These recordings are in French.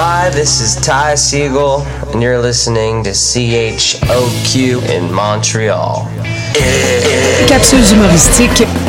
Hi, this is Ty Siegel, and you're listening to CHOQ in Montreal. Capsules humoristiques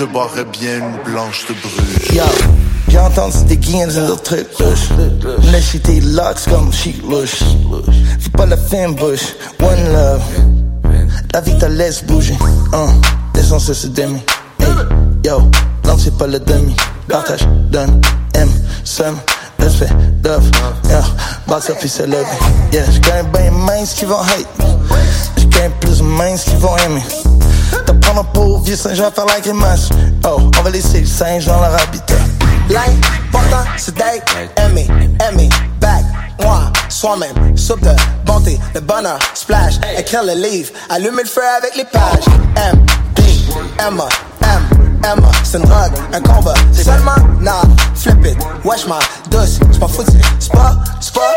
je boirais bien une blanche de Bruges. Yo, j'ai entendu des gains et le truc louche. Laisse tes locks comme chic louche. Fais pas la fin bush, one love. La vie te laisse bouger, hein. L'essence se demi. Hey, yo, non c'est pas le demi. Partage, donne, aime, somme, respect, love. Yo, box up puis c'est love. Yeah, j'gagne bien mince qui vont hate. J'gagne plus mince qui vont aimer. Un pauvre vieux à faire la grimace. Oh, on va laisser le dans leur habitat. L'important c'est d'être aimé, aimé, back, moi, soi-même, soupe bonté, de bonheur, splash, écrire le livre, allumer le feu avec les pages, M, D, Emma, M, Emma, c'est une drogue, un combat, c'est seulement, nah, flip it, wesh ma douce, c'est pas foutu, c'est pas, c'est pas.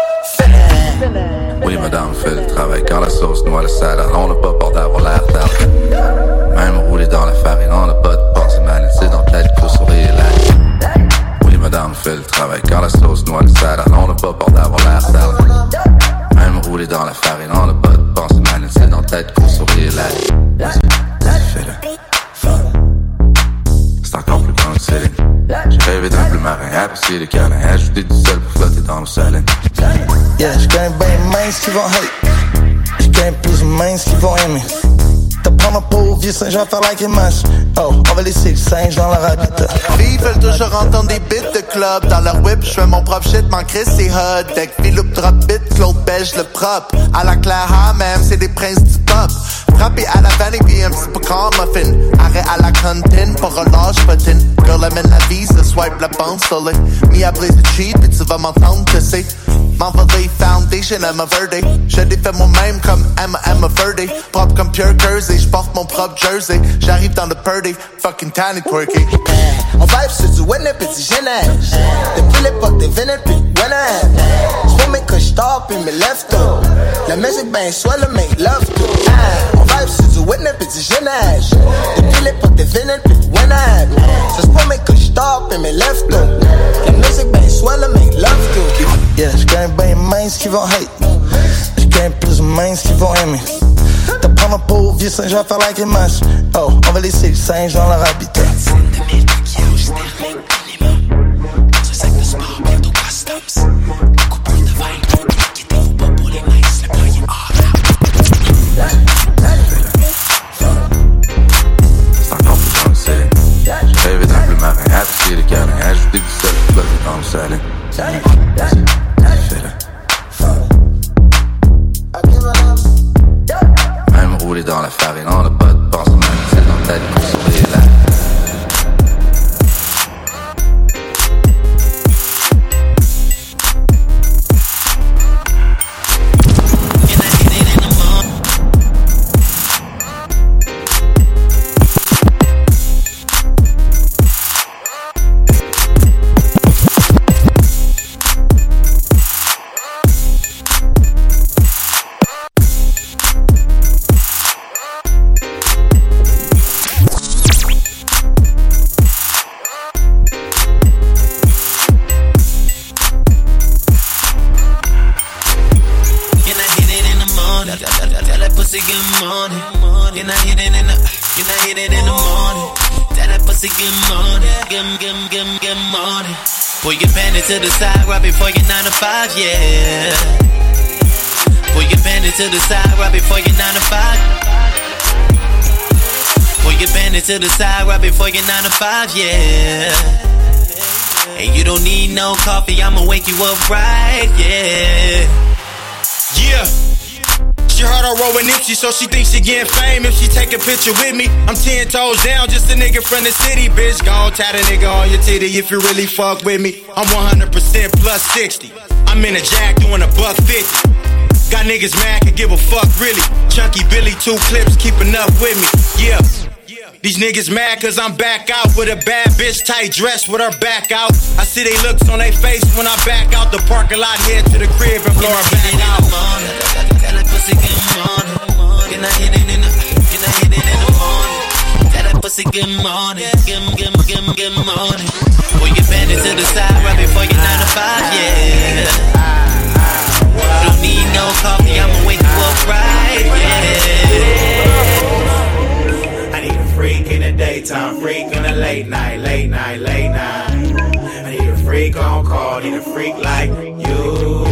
Oui, madame, fait le travail. Quand la sauce noie le salaire, on n'a pas peur d'avoir l'air tard. Même roulé dans la farine, on n'a pas de pensée mal. C'est dans tête pour sourire là. Oui, madame, fait le travail. Quand la sauce noie le salaire, on n'a pas peur d'avoir l'air sale. Même roulé dans la farine, on n'a pas de pensée mal. C'est dans tête pour sourire là. Rêvé d'un bleu marin, apprécié les câlins, ajouter du sel pour flotter dans l'eau saline. Yeah, j'gagne bien mince qui vont hate. J'gagne plus mince qui vont aimer. Un pauvre vieux singe, à faire like et. Oh, on va laisser le singe dans leur habitat. Filles veulent toujours entendre des bits de club. Dans leur whip, je fais mon propre shit, mon Chris c'est hot. Deck, Philippe drop bit, Claude Belge le propre. À la Claire même, c'est des princes du pop. Frappé à la et puis un petit peu muffin. Arrêt à la cantine pour large potin. Girl, amène la visa, swipe la bande le. Me appelé the cheap et tu vas m'entendre que c'est. M'envoler Foundation, Emma Verde. Je défais moi-même comme Emma Emma Verde. Propre comme Pure Jersey, j'porte mon propre jersey. J'arrive dans le purdy, fucking tiny twerky. Eh, on vibe sur du winner pis du génage. Depuis l'époque des vénères pis winner. J'fais mes que j'top pis mes left up. La musique ben soit le make love to. Du winner pis du génage. Depuis l'époque des winner. Ça c'est mes que j'top pis mes left up. La musique ben soit le love to. Yeah, j'gagne ben mince qui vont hate. J'gagne plus mince qui vont aimer. T'as prendre un pauvre vieux singe à faire et match. Oh, on va laisser le singe dans leur habitat. Même rouler dans la farine, on five, yeah. Pull your panties to the side right before your nine to five. Pull your panties to the side right before your nine to five, yeah. And you don't need no coffee, I'ma wake you up right, yeah. Yeah. She heard I roll Nipsey, so she thinks she getting fame if she take a picture with me. I'm ten toes down, just a nigga from the city, bitch. Gon' tie the nigga on your titty if you really fuck with me. I'm 100% plus 60. I'm in a jack doing a buck 50. Got niggas mad, can give a fuck really. Chunky Billy, two clips, keeping up with me. Yeah. These niggas mad cause I'm back out with a bad bitch tight dress with her back out. I see they looks on their face when I back out the parking lot, head to the crib and blow her back out. Can I hit it in the? Can I hit it in the morning? Tell that pussy good morning. Good, good, good, good morning. Pull your panties to the side right before your nine to five, yeah. Don't need no coffee, I'ma wake you up right, yeah. I need a freak in the daytime, freak in the late night, late night, late night. I need a freak on call, need a freak like you.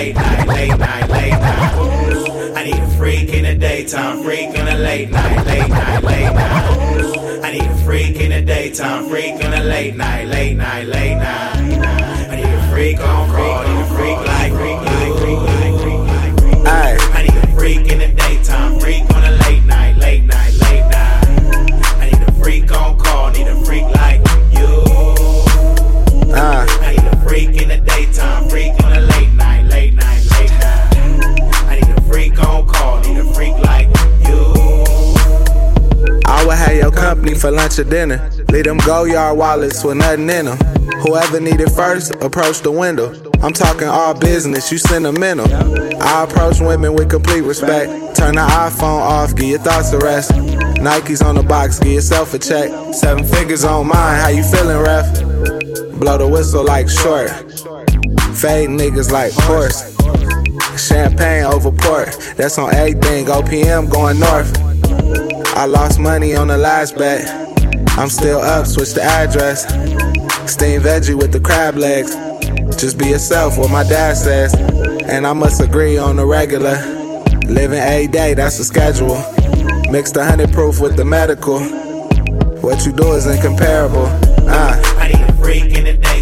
Late night, late night, late night. I need a freak in the daytime, freak in the late night, late night, late night. I need a freak in the daytime, freak in the late night, late night, late night. I need a freak on call, need a freak like, freak like, freak like, freak. I need a freak in the daytime, freak on the late night, late night. Company for lunch or dinner. Leave them go yard wallets with nothing in them. Whoever need it first, approach the window. I'm talking all business, you sentimental. I approach women with complete respect. Turn the iPhone off, give your thoughts a rest. Nikes on the box, give yourself a check. Seven figures on mine, how you feeling, ref? Blow the whistle like short. Fade niggas like horse. Champagne over port, that's on everything. OPM going north. I lost money on the last bet. I'm still up, switch the address. Steam veggie with the crab legs. Just be yourself, what my dad says. And I must agree on the regular. Living a day, that's the schedule. Mix the honey proof with the medical. What you do is incomparable. Uh. I need a freak in the daytime,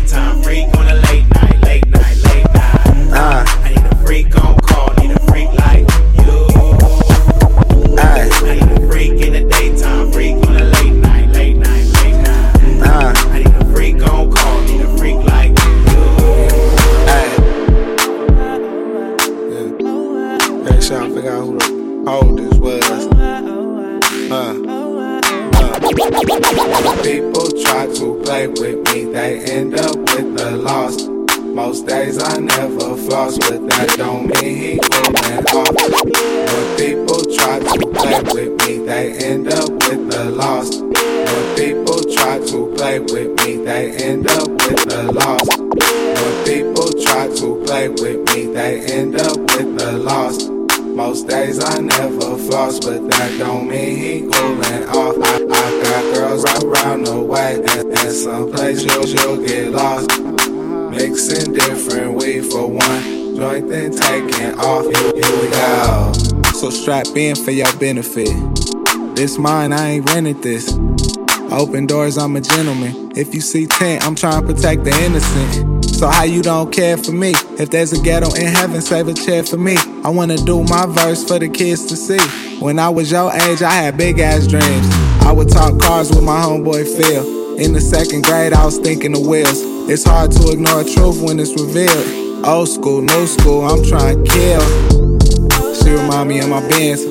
play with me, they end up with the loss. Most days I never floss, but that don't mean he going off. When people try to play with me, they end up with the loss. Strap in for your benefit. This mine, I ain't rented this. Open doors, I'm a gentleman. If you see tent, I'm trying to protect the innocent. So how you don't care for me? If there's a ghetto in heaven, save a chair for me. I wanna do my verse for the kids to see. When I was your age, I had big ass dreams. I would talk cars with my homeboy Phil. In the second grade, I was thinking the wheels. It's hard to ignore truth when it's revealed. Old school, new school, I'm trying to kill. Remind me of my bands.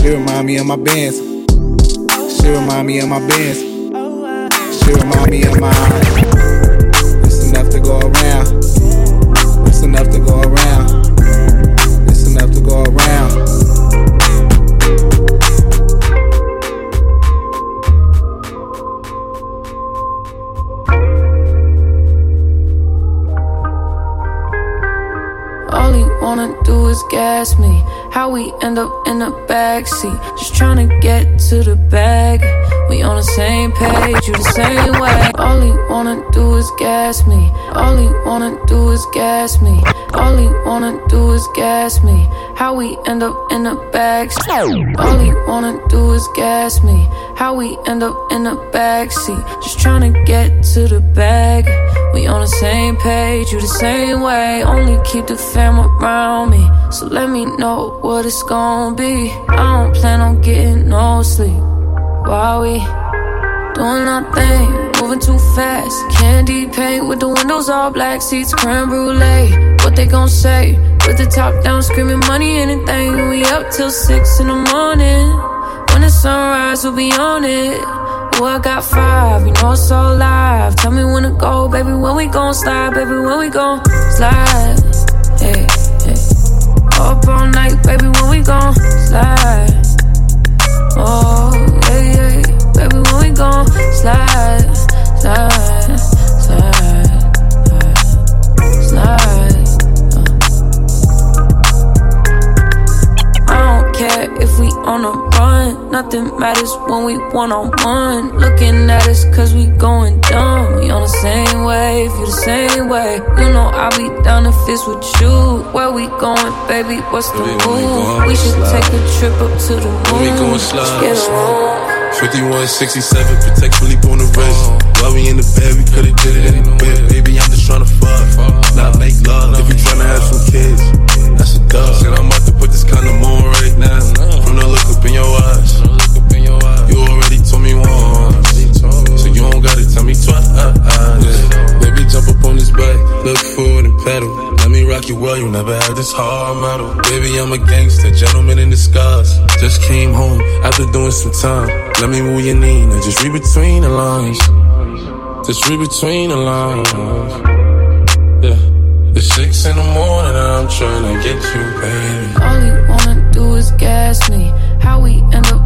She remind me of my bands. She remind me of my bands. She remind me of my. Gas me. How we end up in the backseat. Just tryna get to the bag. We on the same page, you the same way. All he wanna do is gas me. All he wanna do is gas me. All he wanna do is gas me. How we end up in the backseat. All he wanna do is gas me. How we end up in the backseat. Just tryna get to the bag. We on the same page, you the same way. Only keep the fam around me. So let me know what it's gonna be. I don't plan on getting no sleep. While we doing our thing, moving too fast. Candy paint with the windows all black, seats creme brulee. What they gon' say? With the top down, screaming money, anything. We up till six in the morning. The sunrise, we'll be on it. Ooh, I got five, you know it's all live. Tell me when to go, baby. When we gon' slide, baby. When we gon' slide. Hey, hey. Up all night, baby. When we gon' slide. Oh, yeah, yeah. Baby, when we gon' slide, slide, slide, slide. I if we on a run. Nothing matters when we one on one. Looking at us cause we going dumb. We on the same wave, you the same way. You know I'll be down if it's with you. Where we going, baby? What's the move? We should take a trip up to the When we moon. going slide, get a room. 5167, protect Philippe on the wrist. While we in the bed, we could've did it in the bed. Baby, I'm just tryna fuck, not make love. If you tryna have some kids, a dub. Said I'm about to put this condom on right now. Uh-huh. From the look up in your eyes, you already told me once, so you don't gotta tell me twice. Yeah. Baby, jump up on this bike, look forward and pedal. Let me rock you well, you never had this hard metal. Baby, I'm a gangster, gentleman in disguise. Just came home after doing some time. Let me move your knee, now just read between the lines. Just read between the lines. In the morning, and I'm trying to get you, baby. All he wanna do is gas me. How we end up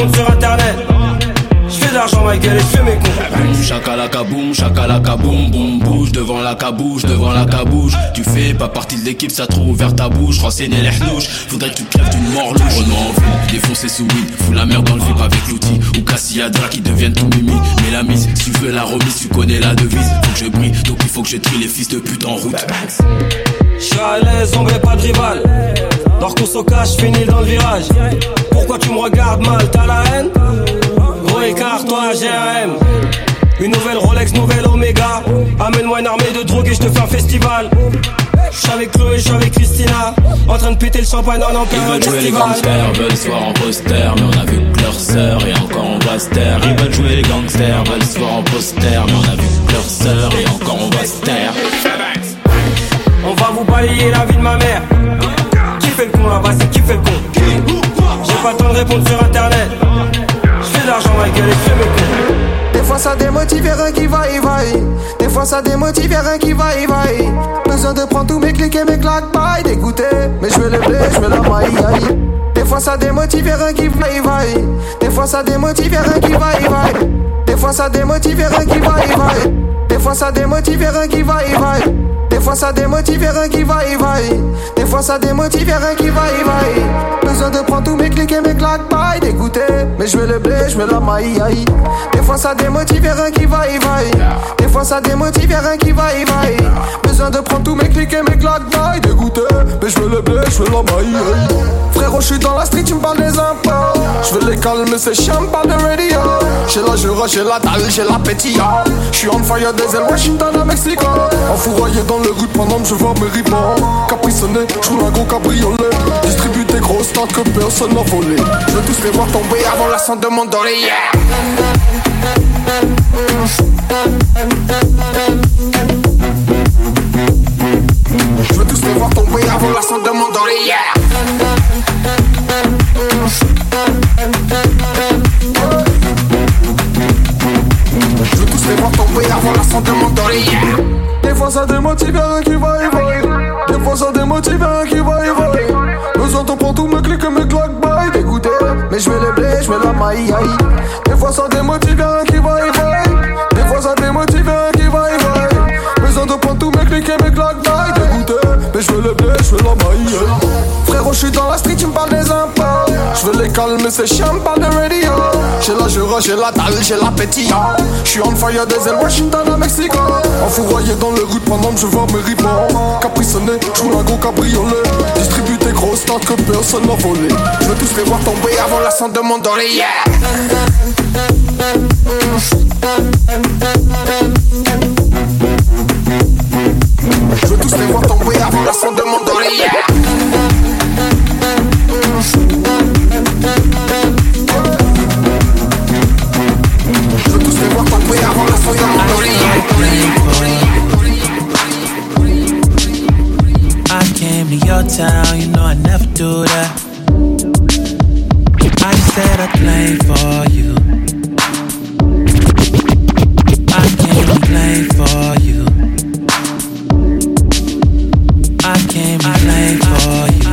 répondre sur internet. Je fais de l'argent ma gueule et je fais mes cons. Chakalaka boum, chakalaka boum, boum, bouge devant la cabouche, devant la cabouche. Tu fais pas partie de l'équipe, ça trouve ouvert ta bouche. Renseigner les hnouches, faudrait que tu crèves d'une mort louche. Renaud en ville, défoncer sous weed, fous la merde dans le vip avec l'outil. Ou Cassiadra qui deviennent tout mimi. Mais la mise, si tu veux la remise, tu connais la devise. Faut que je brille, donc il faut que je trie les fils de pute en route. Je suis à l'aise, on pas de rival. Dors qu'on au cache, finis dans le virage. Pourquoi tu me regardes mal, t'as la haine Gros écart, toi j'ai un M. Une nouvelle Rolex, nouvelle Omega. Amène-moi une armée de drogue et je te fais un festival. Je suis avec Chloé, je suis avec Christina. En train de péter le champagne en Ils empire veulent jouer les gangsters, veulent se voir en poster, mais on a vu que leur sœur et encore on va se taire. Ils veulent jouer les gangsters, veulent se voir en poster, mais on a vu que leur sœur et encore on va se taire. On va vous balayer la vie de ma mère. Fait le con là-bas, c'est qui fait le con J'ai pas le temps de répondre sur internet. De l'argent ma gueule et mes cons. Des fois ça démotive, y'a rien qui va y vaille. Des fois ça démotive, rien qui va y vaille. Besoin de prendre tous mes clics et mes claques, paille, dégoûté. Mais je veux le blé, je veux la maille. Des fois ça démotive, rien qui va y vaille. Des fois ça démotive, qui va y vaille. Des fois ça démotive, y'a rien qui va y vaille. Des fois ça démotive, rien qui va y vaille. Des fois ça démotive, rien qui va y vaille. Des fois ça démotive, rien qui va y vaille. Besoin de prendre tous mes clics et mes claques, paille, dégoûté. Mais je veux le blé, je veux la maille, aïe. Des fois ça démotive, rien qui va y vaille. Des fois ça démotive, rien qui va y vaille. Besoin de prendre tous mes clics et mes claques, paille, dégoûté. Mais je veux le blé, je veux la maille, aïe. Frérot, je suis dans la street, tu me parles des impôts. Je veux les calmer, c'est chiant, parle de radio. J'ai la jura, j'ai la dalle, j'ai l'appétit. Je suis on fire des ailes, Washington à Mexico. Enfouraillé dans le rue pendant que je vois mes rivaux. Caprissonné, je un gros cabriolet. Distribue des grosses que n'a volé. Je veux tous les voir tomber avant la cendre de mon doré. Je veux tous les voir tomber avant la cendre de mon doré. Je veux tous les voir tomber avant la cendre de mon doré. Des fois ça démotive, rien qui va y vaille. Des fois ça démotive, rien qui va y. Besoin tous mes clics et mes claques, bye, dégoûté. Mais je veux le blé, je veux la maille, aïe. Des fois ça démotive, rien qui va y vaille. Des fois ça démotive, rien qui va y vaille. Besoin de prendre tous mes clics et mes claques, bye, dégoûté. Mais je veux le blé, je veux la maille. Frérot, je suis dans la street, tu me parles des impôts. Je veux les calmer, c'est chiant, parle de radio. J'ai la jura, j'ai la dalle, j'ai l'appétit. Je suis on fire des ailes, Washington à Mexico. Enfouraillé dans les rues pendant que je vois mes rivaux. Caprissonné, je un gros cabriolet. Stars que personne n'a volé. Je veux tous les voir tomber avant la cendre de mon doré. Je veux tous les voir tomber avant la cendre de mon. Je veux tous les voir tomber avant la cendre de mon came to your town, you know I never do that. I said I'd play for you. I came to play for you. I came to play for you.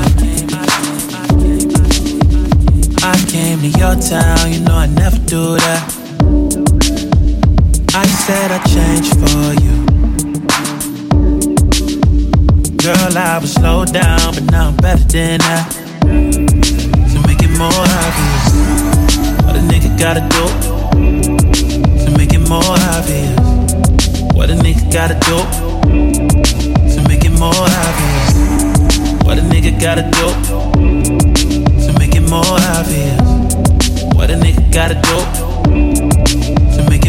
I came to your town, you know I never do that. I said I'd change for you. Girl, I was slow down, but now I'm better than that. To make it more obvious, what a nigga gotta do. To make it more obvious, what a nigga gotta do. To make it more obvious, what a nigga gotta do. To make it more obvious, what a nigga gotta do.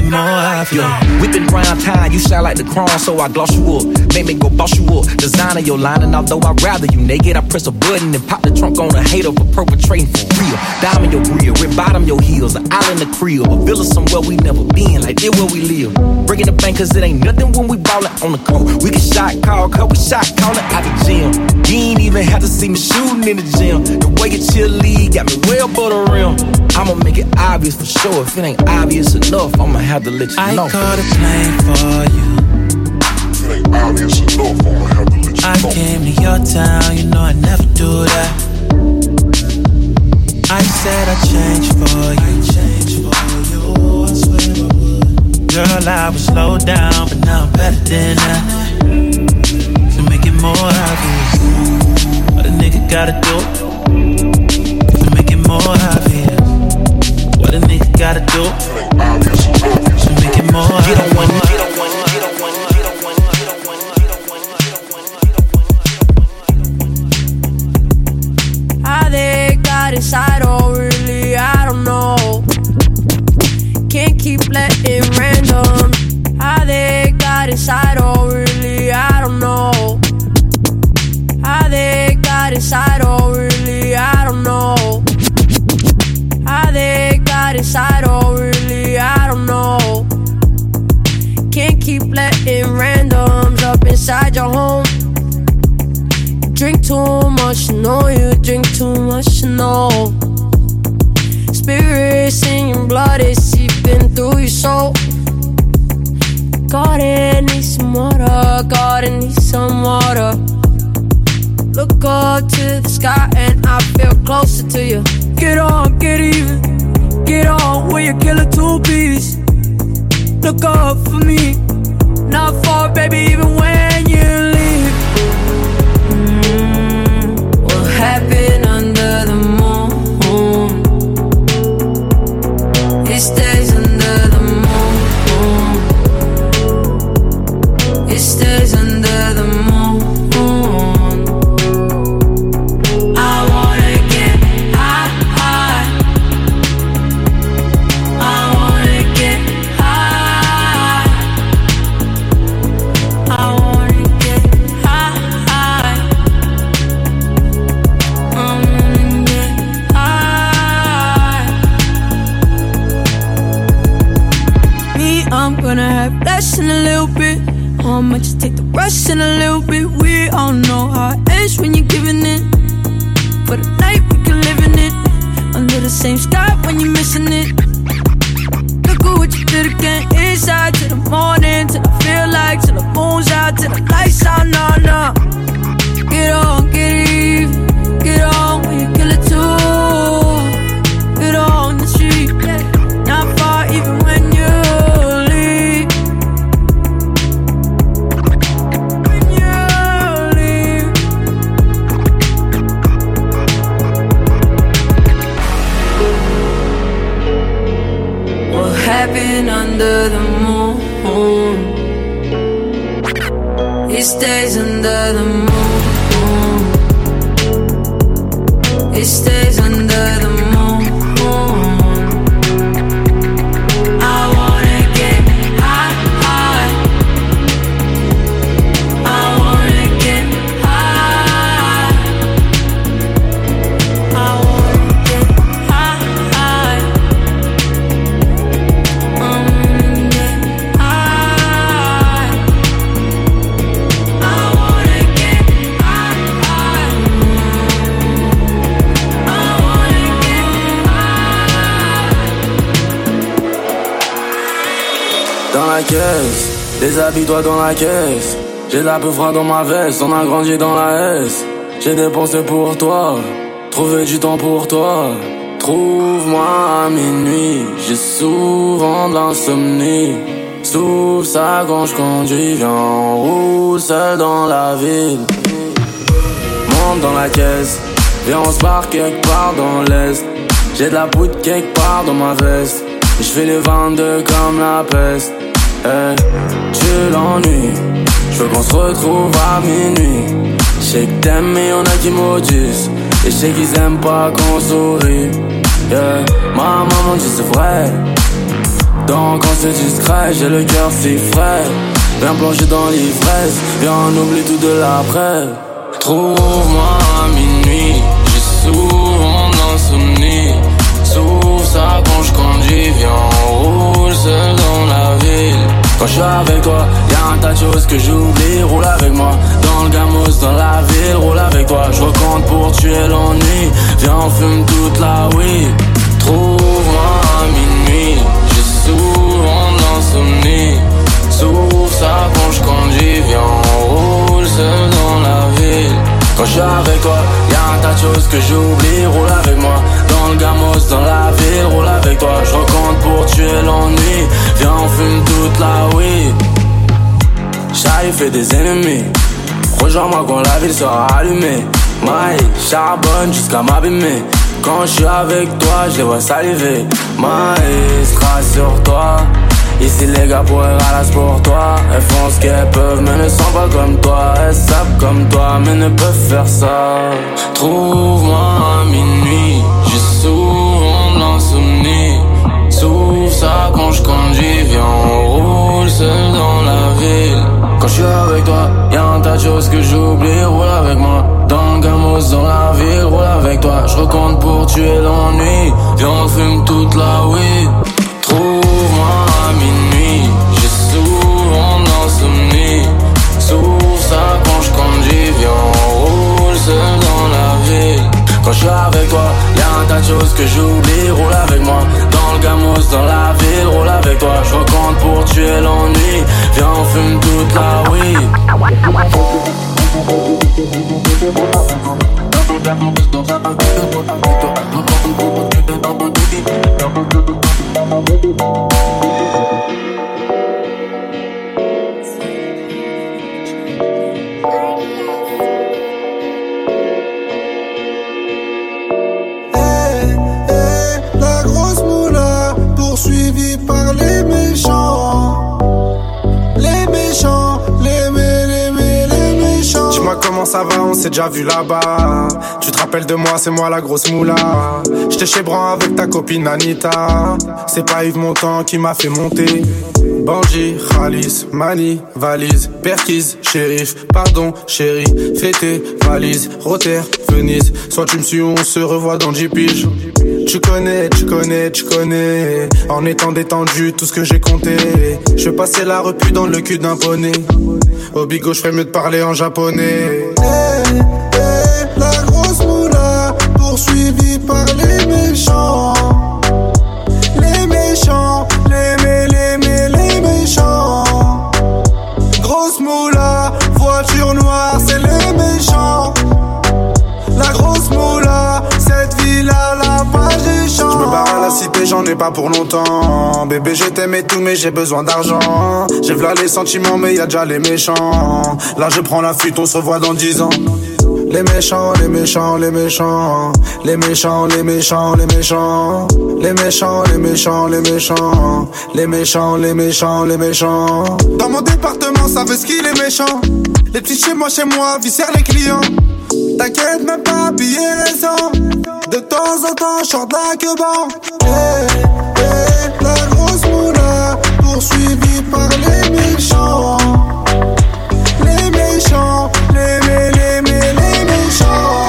To make it more obvious. Yo, whipping round time, you sound like the crown, so I gloss you up. Make me go boss you up. Designer your line, and although I'd rather you naked, I press a button and pop the trunk on a hater for perpetrating for real. Diamond your grill, rip bottom your heels, an island the crib, a villa somewhere we never been, like this where we live. Breaking the bank, cause it ain't nothing when we ballin' on the court. We can shot call, cause we shot callin' out the gym. You ain't even have to see me shooting in the gym. The way you chill lead got me well the rim. I'ma make it obvious for sure. If it ain't obvious enough, I'ma have to let you I know. I caught a plane for you. If it ain't obvious enough, I'ma have to let you I know. came to your town, you know I never do that. I said I'd change for you. I changed for you. I swear I would. Girl, I was slow down, but now I'm better than that. To make it more obvious, what a nigga gotta do to make it more obvious. What a nigga gotta do to make it more. Get on one, get dans la caisse. J'ai de la peu froid dans ma veste, on a grandi dans la S. J'ai dépensé pour toi, trouvé du temps pour toi. Trouve-moi à minuit, j'ai souvent de l'insomnie. Souffle ça quand je conduis, viens, on roule seul dans la ville. Monte dans la caisse, viens on se barre quelque part dans l'est. J'ai de la poudre quelque part dans ma veste. Je fais les 22 comme la peste. Eh, tu l'ennuies, je veux qu'on se retrouve à minuit. Je sais que t'aimes, mais y'en a qui maudissent. Et je sais qu'ils aiment pas qu'on sourit. Yeah, ma maman dit c'est vrai. Donc on se discret, j'ai le cœur si frais. Viens plonger dans l'ivresse, viens on oublie tout de l'après. Trouve-moi Quand je suis avec toi, y'a un tas de choses que j'oublie. Roule avec moi dans le gamos, dans la ville. Roule avec toi, je vois tuer l'ennui. Viens, on fume toute la weed. Trouve-moi à minuit. J'ai souvent l'insomnie. Sauf ça quand je. Viens, on roule seul dans la ville. Quand je avec toi, tas de choses que j'oublie. Roule avec moi dans le gamos, dans la ville. Roule avec toi, je recompte pour tuer l'ennui. Viens, on fume toute la weed. J'arrive fait des ennemis. Rejoins-moi quand la ville sera allumée. Maï, charbonne jusqu'à m'abîmer. Quand je suis avec toi, je les vois saliver. Maïstra sur toi. Ici les gars pourraient ralasse pour toi. Elles font ce qu'elles peuvent mais ne sont pas comme toi. Elles savent comme toi mais ne peuvent faire ça. Trouve-moi à minuit J'ai souvent de l'insomnie. Sauf ça quand je conduis Viens on roule seul dans la ville. Quand je suis avec toi Y'a un tas de choses que j'oublie. Roule avec moi Dans le gamos dans la ville. Roule avec toi Je recompte pour tuer l'ennui. Viens on fume toute la weed Quand je suis avec toi Y'a un tas de choses que j'oublie Roule avec moi. Dans le gamos dans la ville Roule avec toi. Je recompte pour tuer l'ennui Viens on fume toute la weed. La ça va, on s'est déjà vu là-bas. Tu te rappelles de moi, c'est moi la grosse moula. J'étais chez Bran avec ta copine Anita. C'est pas Yves Montand qui m'a fait monter. Bandit, Khalis, Mani, valise, Perquise, shérif, pardon, chérie, fêté, valise, Rotter, Venise. Soit tu me suis, on se revoit dans 10 piges. Tu connais, tu connais, tu connais. En étant détendu, tout ce que j'ai compté. Je passer la repu dans le cul d'un poney. Au bigot, je ferais mieux de parler en japonais. La grosse moula poursuivie par les méchants. J'en ai pas pour longtemps. Bébé, je t'aimais tout, mais j'ai besoin d'argent. J'ai v'là les sentiments, mais y a déjà les méchants. Là, je prends la fuite, on se revoit dans 10 ans. Les méchants, les méchants, les méchants. Les méchants, les méchants, les méchants. Les méchants, les méchants, les méchants. Les méchants, les méchants, les méchants. Dans mon département, ça veut ce qu'il est méchant. Les petits chez moi, chez moi, viscèrent les clients. T'inquiète même pas, billet récent. De temps en temps, de la queue Hey, hey, la grosse moula, poursuivie par les méchants. Les méchants, les les mé, les méchants.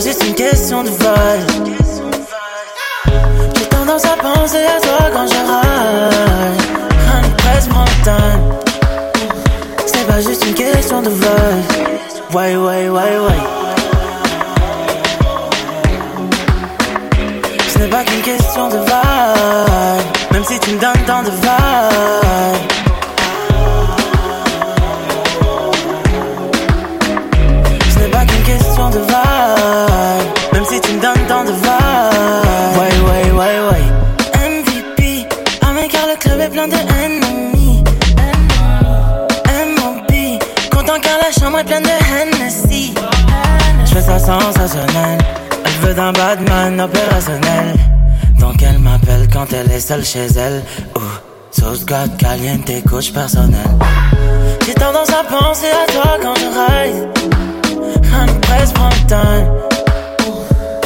Ce n'est pas juste une question de vol. J'ai tendance à penser à toi quand je ride. Rien ne presse. C'est pas juste une question de vol. Ouais, ouais, ouais, ouais. Ce n'est pas qu'une question de vibe. Même si tu me donnes tant de vibe. Je fais ça sensationnel. Elle veut d'un Batman opérationnel. Donc elle m'appelle quand elle est seule chez elle. Oh, sauce God caliente, coach personnel. J'ai tendance à penser à toi quand je ride. Un presse prend le time.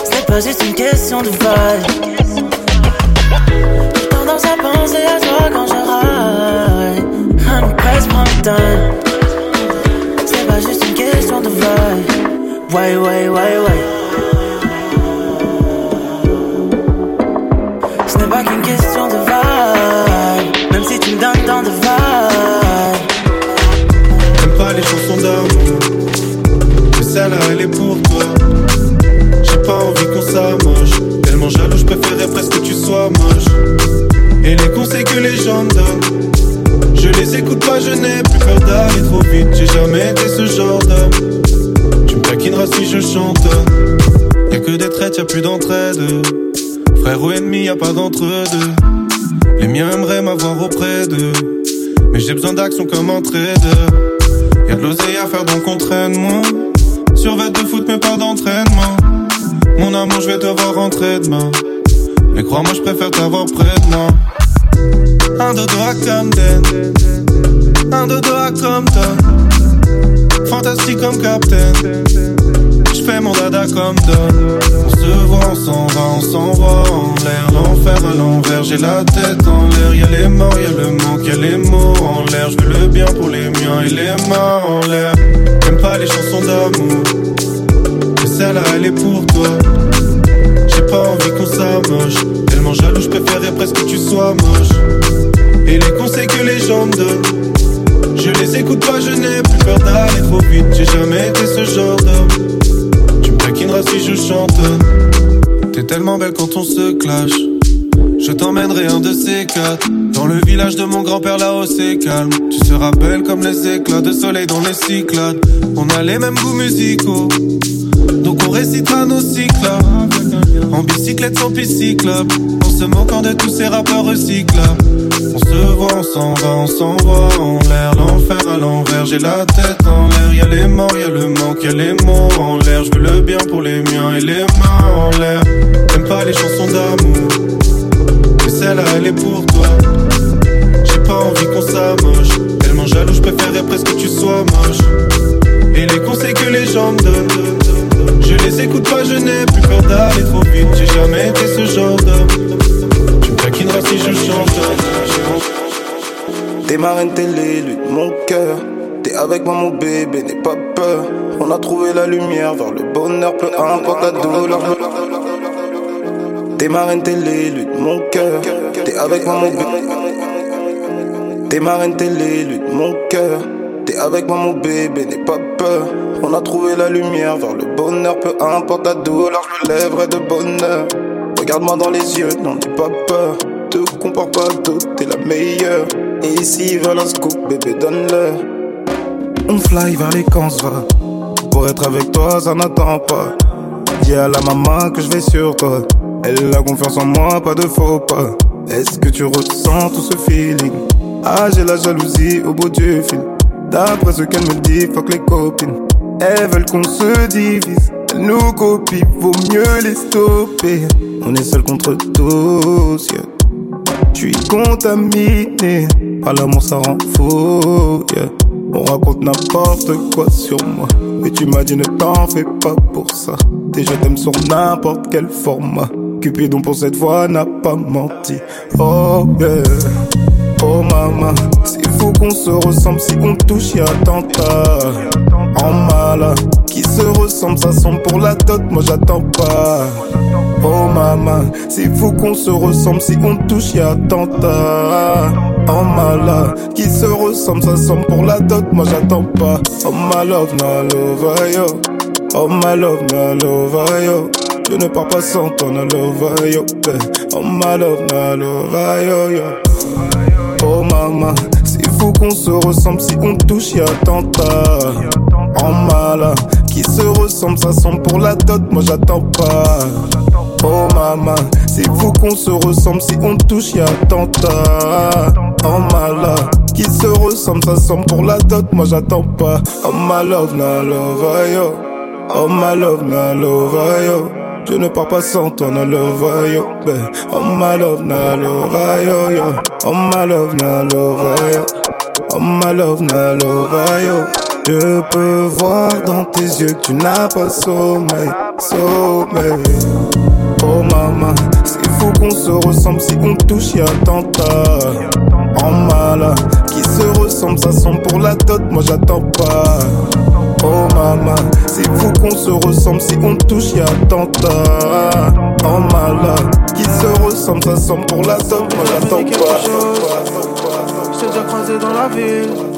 Ce n'est pas juste une question de vibe. J'ai tendance à penser à toi quand je ride. Un presse prend le time. Ce n'est pas juste une question de vibe. Ouais, ouais, ouais, ouais. Ce n'est pas qu'une question de vibe. Même si tu me donnes tant de vibe. J'aime pas les chansons d'amour. Mais celle-là, elle est pour toi. J'ai pas envie qu'on s'amoche. Tellement jaloux, je préférerais presque que tu sois moche. Et les conseils que les gens me donnent. Je les écoute pas, je n'ai plus peur d'aller trop vite. J'ai jamais été ce genre d'homme. Tu me taquineras si je chante. Y'a que des traites, y'a plus d'entraide. Frère ou ennemi, y'a pas d'entre-deux. Les miens aimeraient m'avoir auprès d'eux. Mais j'ai besoin d'action comme un trader. Y'a de l'oseille à faire donc entraîne-moi. Survêt de foot, mais pas d'entraînement. Mon amour, je vais devoir rentrer demain. Mais crois-moi, je préfère t'avoir près de moi. Un dodo à Camden. Un dodo à Compton. Fantastique comme Captain. Je fais mon dada comme Don. On se voit, on s'en va, on s'envoie en l'air. L'enfer à l'envers, j'ai la tête en l'air. Y'a les morts, y'a le manque, y'a les mots en l'air. Je veux le bien pour les miens et les mains en l'air. J'aime pas les chansons d'amour. Mais celle-là, elle est pour toi. J'ai pas envie qu'on s'amoche. Tellement jaloux, je presque que tu sois moche. Et les conseils que les gens me donnent. Je les écoute pas, je n'ai plus peur d'aller trop vite. J'ai jamais été ce genre d'homme. Tu me taquineras si je chante. T'es tellement belle quand on se clash. Je t'emmènerai un de ces quatre. Dans le village de mon grand-père là-haut c'est calme. Tu seras belle comme les éclats de soleil dans les cyclades. On a les mêmes goûts musicaux. Donc on récitera nos cycles En bicyclette sans piscyclope En se moquant de tous ces rappeurs recyclables se voit, on s'en va, on s'envoie en l'air L'enfer à l'envers, j'ai la tête en l'air Y'a les morts, y'a le manque, y'a les mots en l'air Je veux le bien pour les miens et les mains en l'air J'aime pas les chansons d'amour Mais celle-là elle est pour toi J'ai pas envie qu'on s'amoche Tellement jaloux, je préférerais presque que tu sois moche Et les conseils que les gens me donnent je les écoute pas, je n'ai plus peur d'aller trop vite. J'ai jamais été ce genre d'homme. Tu me si je chante. T'es ma reine, t'es l'élu de mon cœur. T'es avec moi, mon bébé, n'aie pas peur. On a trouvé la lumière vers le bonheur, peu importe la douleur. T'es ma reine, t'es de mon cœur. T'es avec moi, mon bébé. T'es ma reine, t'es de mon cœur. T'es avec moi, mon bébé, n'aie pas peur. On a trouvé la lumière vers le bonheur, peu importe la douleur, je me lèverai de bonheur. Regarde-moi dans les yeux, n'en aie pas peur. Te compare pas d'autres, t'es la meilleure. Et ici, vers la scoop, bébé, donne-leur. On fly vers les camps, va. Pour être avec toi, ça n'attend pas. Dis à la maman que je vais sur toi. Elle a confiance en moi, pas de faux pas. Est-ce que tu ressens tout ce feeling? Ah, j'ai la jalousie au bout du fil. D'après ce qu'elle me dit, fuck les copines. Elles veulent qu'on se divise. Elles nous copient, vaut mieux les stopper. On est seul contre tous, yeah. Je suis contaminé. Par l'amour, ça rend fou, yeah. On raconte n'importe quoi sur moi. Mais tu m'as dit ne t'en fais pas pour ça. Déjà t'aimes sur n'importe quel format. Cupidon pour cette fois n'a pas menti. Oh yeah. Oh maman, c'est fou qu'on se ressemble si on touche y'a attentat. En mal, qui se ressemble, ça semble pour la dot, moi j'attends pas. Oh maman, c'est fou qu'on se ressemble si on touche y'a attentat. En mal, qui se ressemble, ça semble pour la dot, moi j'attends pas. Oh my love, na love yo. Oh my love, na love yo. Je ne pars pas sans ton love yo. Oh my love, na love yo yo. Oh maman, c'est fou qu'on se ressemble si on touche y'a attentat. En mal, qui se ressemble, ça semble pour la dot, moi j'attends pas. Oh maman, c'est fou qu'on se ressemble si on touche y'a attentat. My love, qui se ressemble, ça semble pour la dot, moi j'attends pas. Oh my love, na love yo. Oh my love, na love yo. Je ne pars pas sans toi, na love yo. Ben, oh my love, na love yo yo. Oh my love, na love yo. Oh my love, na love yo. Je peux voir dans tes yeux que tu n'as pas sommeil, sommeil. Oh maman, c'est fou qu'on se ressemble si on touche y'a attentat. En malin, qui se ressemble, ça sent pour la dot, moi j'attends pas. Oh maman, c'est fou qu'on se ressemble si on touche y'a attentat. En malin, qui se ressemble, ça sent pour la dot, moi j'attends pas. J't'ai déjà croisé dans la ville.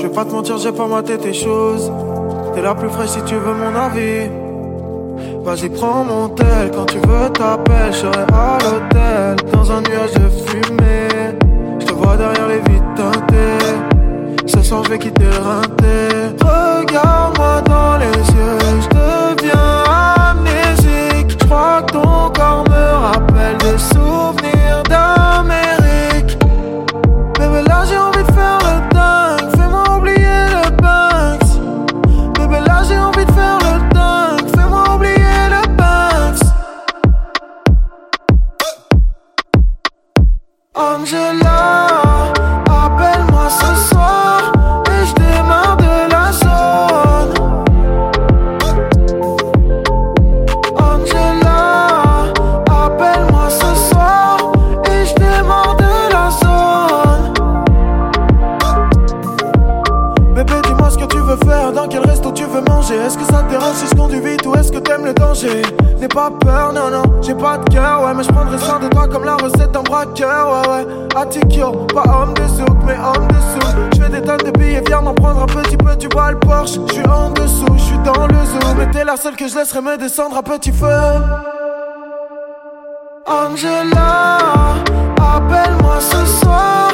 Je vais pas te mentir, j'ai pas maté tes choses. T'es la plus fraîche si tu veux mon avis. Vas-y, prends mon tel. Quand tu veux, t'appelles. Je serai à l'hôtel. Dans un nuage de fumée. Je te vois derrière les vitres teintées. Ce soir, je vais quitter le. Regarde-moi dans les yeux. Est-ce que ça te dérange si je conduis vite ou est-ce que t'aimes le danger? N'aie pas peur, non, non, j'ai pas de cœur, ouais, mais je prendrai soin de toi comme la recette d'un braqueur, ouais, ouais. Attikyo, pas homme de souk, mais homme de sous. Je fais des tonnes de billets, viens m'en prendre un petit peu, tu vois le Porsche. Je suis en dessous, je suis dans le zoo, mais t'es la seule que je laisserai me descendre à petit feu. Angela, appelle-moi ce soir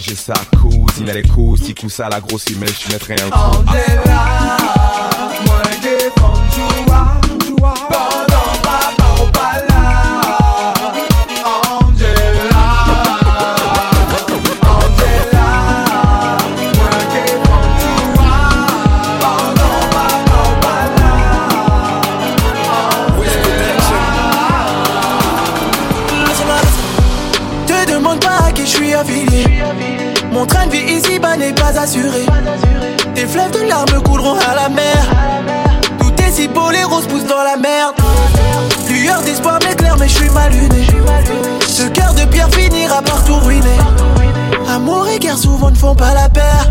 j'ai sa cousine. Elle est si coup ça la grosse mais je mettrai un coup. Je suis mal luné. Ce cœur de pierre finira par tout ruiner. Amour et guerre souvent ne font pas la paire.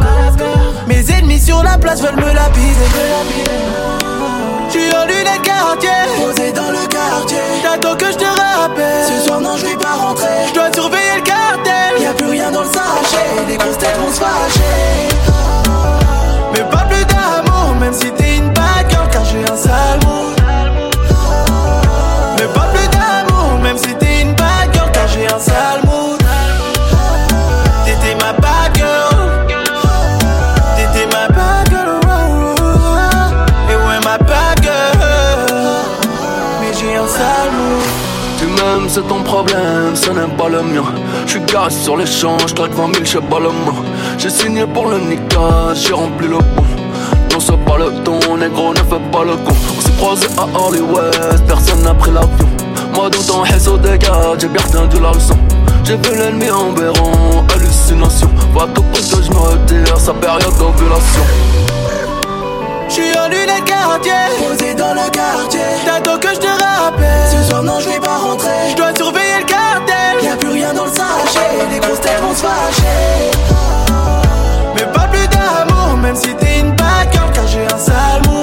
Mes ennemis sur la place veulent me lapider. Je suis en lunettes quartier, posé dans le quartier. J'attends que je te rappelle. Ce soir, non, je vais pas rentrer. Je dois surveiller le cartel. Y'a plus rien dans le sachet. Les grosses têtes vont se fâcher. Mais pas plus d'amour, même si t'es une girl, car j'ai un sale problème, ce n'est pas le mien. J'suis garé sur les champs, j'traque 20 000, j'sais pas. J'ai signé pour le Nika, j'ai rempli le pont. Non, c'est pas négro, ne fais pas le con. On s'est croisé à Hollywood, personne n'a pris l'avion. Moi, dans ton haisse au dégât, j'ai bien retenu la leçon. J'ai vu l'ennemi en béron, hallucination. Va tout pour que je me retire, sa période d'ovulation. J'suis en lunettes quartier, posé dans le quartier. T'attends que je te rappelle. Ce soir, non, je vais pas rentrer. Je dois surveiller le cartel. Y'a plus rien dans le sachet. Les grosses têtes vont se fâcher. Mais pas plus d'amour, même si t'es une bad girl, car j'ai un sale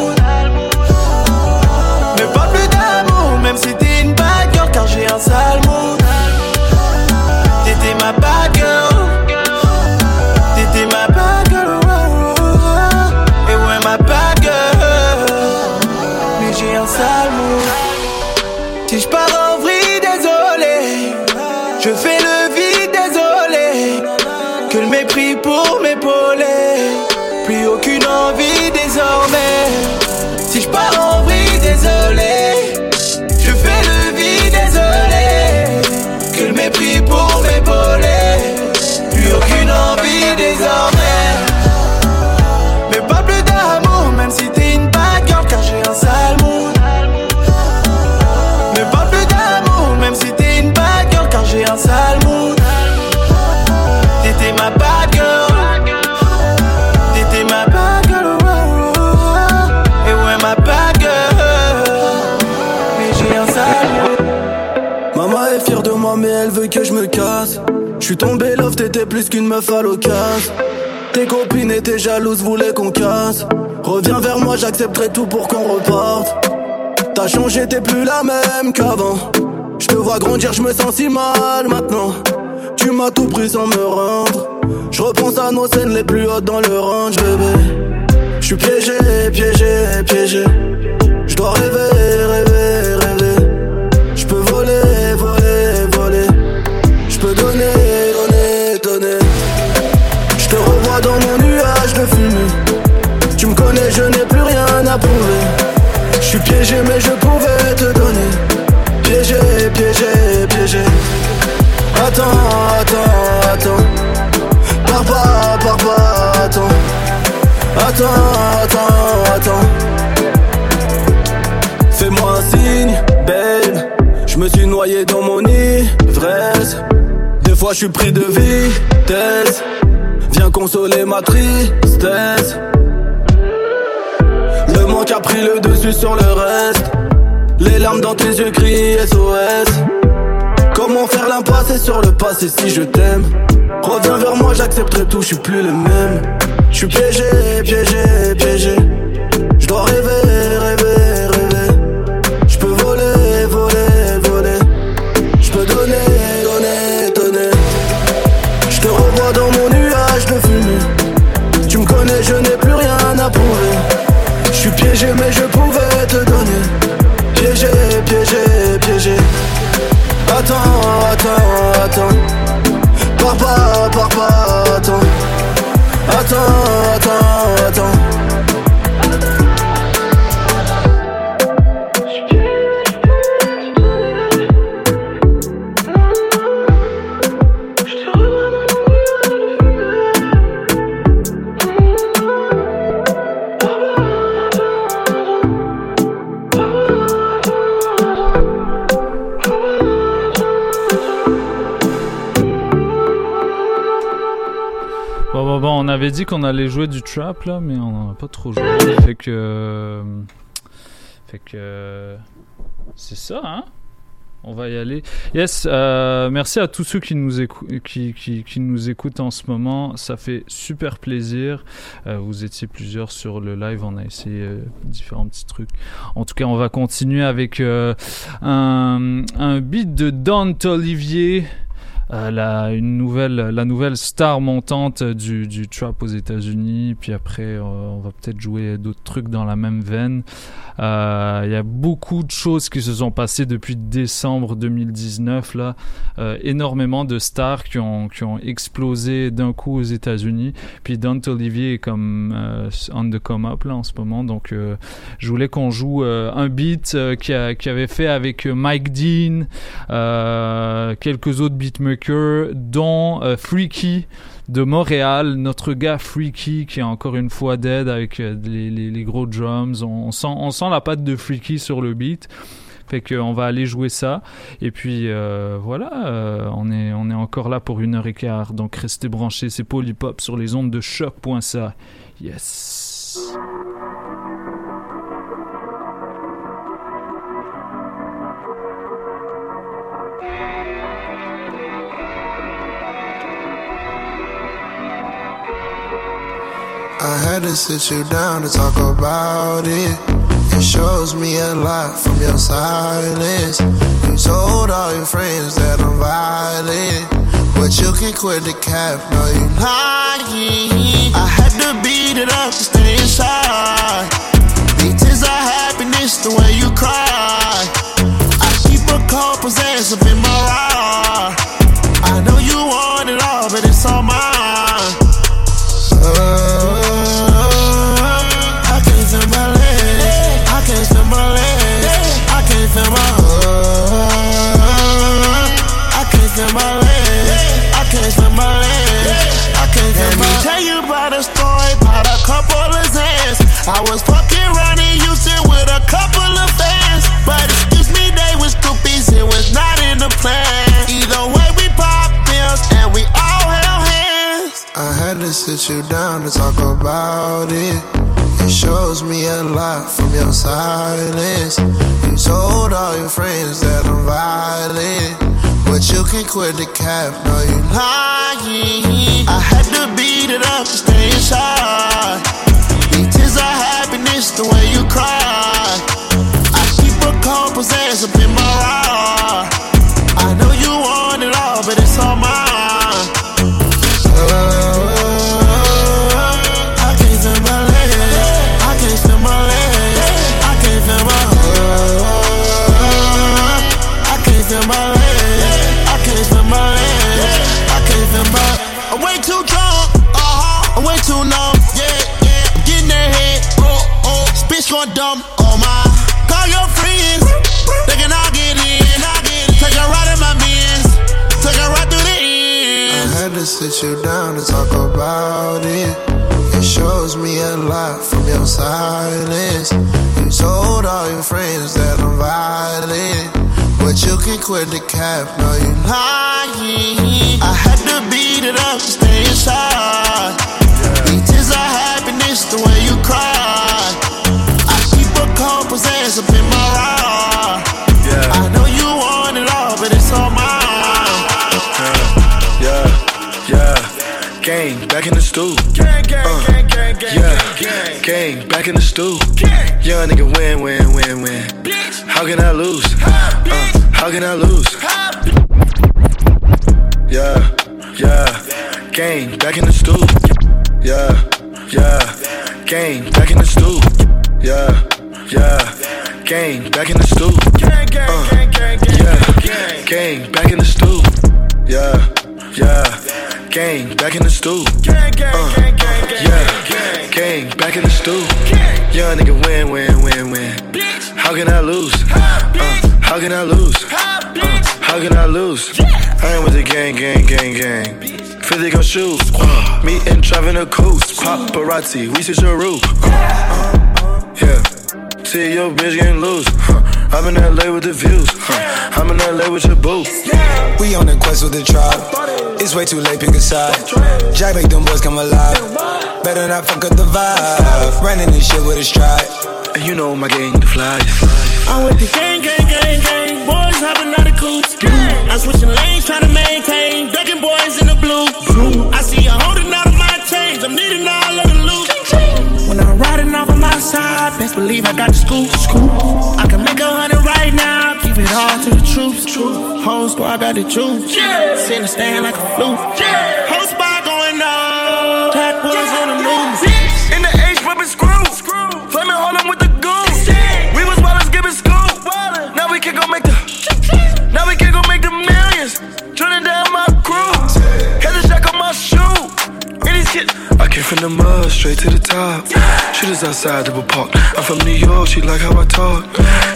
t'étais plus qu'une meuf à l'occasion. Tes copines étaient jalouses, voulaient qu'on casse. Reviens vers moi, j'accepterai tout pour qu'on reparte. T'as changé, t'es plus la même qu'avant. Je te vois grandir, je me sens si mal maintenant. Tu m'as tout pris sans me rendre. Je repense à nos scènes les plus hautes dans le range, bébé. Je suis piégé, piégé, piégé. Je dois rêver, rêver, Je suis piégé, mais je pouvais te donner. Piégé, piégé, piégé. Attends, attends, attends. Pars pas, pars pas, attends. Attends, attends, attends. Fais-moi un signe, babe. Je me suis noyé dans mon ivresse. Des fois, je suis pris de vitesse. Viens consoler ma tristesse. Manque a pris le dessus sur le reste. Les larmes dans tes yeux crient SOS. Comment faire l'impasse sur le passé si je t'aime? Reviens vers moi, j'accepterai tout, je suis plus le même. Je suis piégé, piégé, piégé. Je dois rêver, rêver. Qu'on allait jouer du trap là, mais on en a pas trop joué. Fait que. Fait que. C'est ça, hein? On va y aller. Yes, euh, merci à tous ceux qui nous, qui, qui, qui nous écoutent en ce moment. Ça fait super plaisir. Euh, vous étiez plusieurs sur le live. On a essayé euh, différents petits trucs. En tout cas, on va continuer avec euh, un, un beat de Dante Olivier. Euh, la, une nouvelle, la nouvelle star montante du, du trap aux États-Unis. Puis après, euh, on va peut-être jouer d'autres trucs dans la même veine. Euh, Il y a beaucoup de choses qui se sont passées depuis décembre 2019. Là, Euh, énormément de stars qui ont, qui ont explosé d'un coup aux États-Unis. Puis Dante Olivier est comme euh, on the come up là en ce moment. Donc, euh, je voulais qu'on joue euh, un beat euh, qui, a, qui avait fait avec euh, Mike Dean, euh, quelques autres beatmakers, dont euh, Freaky de Montréal, notre gars Freaky qui est encore une fois dead avec euh, les, gros drums. On, on sent, on sent la patte de Freaky sur le beat. Fait qu'on va aller jouer ça. Et puis euh, voilà, euh, on, est, on est encore là pour une heure et quart. Donc restez branchés, c'est Polypop sur les ondes de choc.ca. Yes. I had to sit you down to talk about it. It shows me a lot from your silence. You told all your friends that I'm violent. But you can quit the cap, no, you lying. I had to beat it up to stay inside. These tears are happiness, the way you cry. I keep a Zans up in my ride. I know you want it all, but it's all mine. I was fucking running Houston with a couple of fans, but excuse me, they was groupies. It was not in the plan. Either way, we pop pills and we all held hands. I had to sit you down to talk about it. It shows me a lot from your silence. You told all your friends that I'm violent. But you can quit the cap, no, you lying. I had to beat it up to stay inside. Tears are happiness, the way you cry. I keep a couple Zans up in my ride. I know you want it all, but it's all mine. But you can quit the cap, no, you lying. I had to beat it up to stay inside. These tears are happiness, the way you cry. I keep a couple Zans up in my ride. I know you want it all, but it's all mine. Yeah, yeah. Gang, back in the stool. Gang, gang, uh, gang, gang, gang, yeah. Gang, back in the stool. Young nigga win, win, win, win. How can I lose? Uh, how can I lose? Yeah, yeah. Gang, back in the stool. Yeah, yeah. Gang, back in the stool. Yeah, yeah. Gang, back in the stool. Uh, yeah. Gang, back in the stool. Yeah, yeah. Gang, back in the stool. Uh, yeah. Gang, back in the stool. Young nigga win, win, win, win. How can I lose? Uh, how can I lose? Uh, how can I lose? I ain't with the gang, gang, gang, gang. 50 gon' shoot. Uh, me and driving a coast. Paparazzi, we switch a roof. Uh, uh, yeah. See your bitch getting loose. Huh. I'm in LA with the views. Huh. I'm in LA with your boo. We on the quest with the tribe. It's way too late, pick a side. Jack make them boys come alive. Better not fuck up the vibe. Running this shit with a stride. And you know my gang, the fly. I'm with the gang, gang, gang, gang. Boys hopping out of coops. I'm switching lanes, trying to maintain. Ducking boys in the blue. I see you holding out of my chains. I'm needing all of the loot. When I'm riding off on my side, best believe I got the scoop. I can make a hundred right now. Keep it all to the troops. Whole squad got the juice. Sit and stand like a flute. Whole spot going on. Tech boys on the news. In the H, screw. Flaming Harlem with the. We was giving scoop. Now we can go make the. Now we can I came from the mud, straight to the top. She was outside the park. I'm from New York, she like how I talk.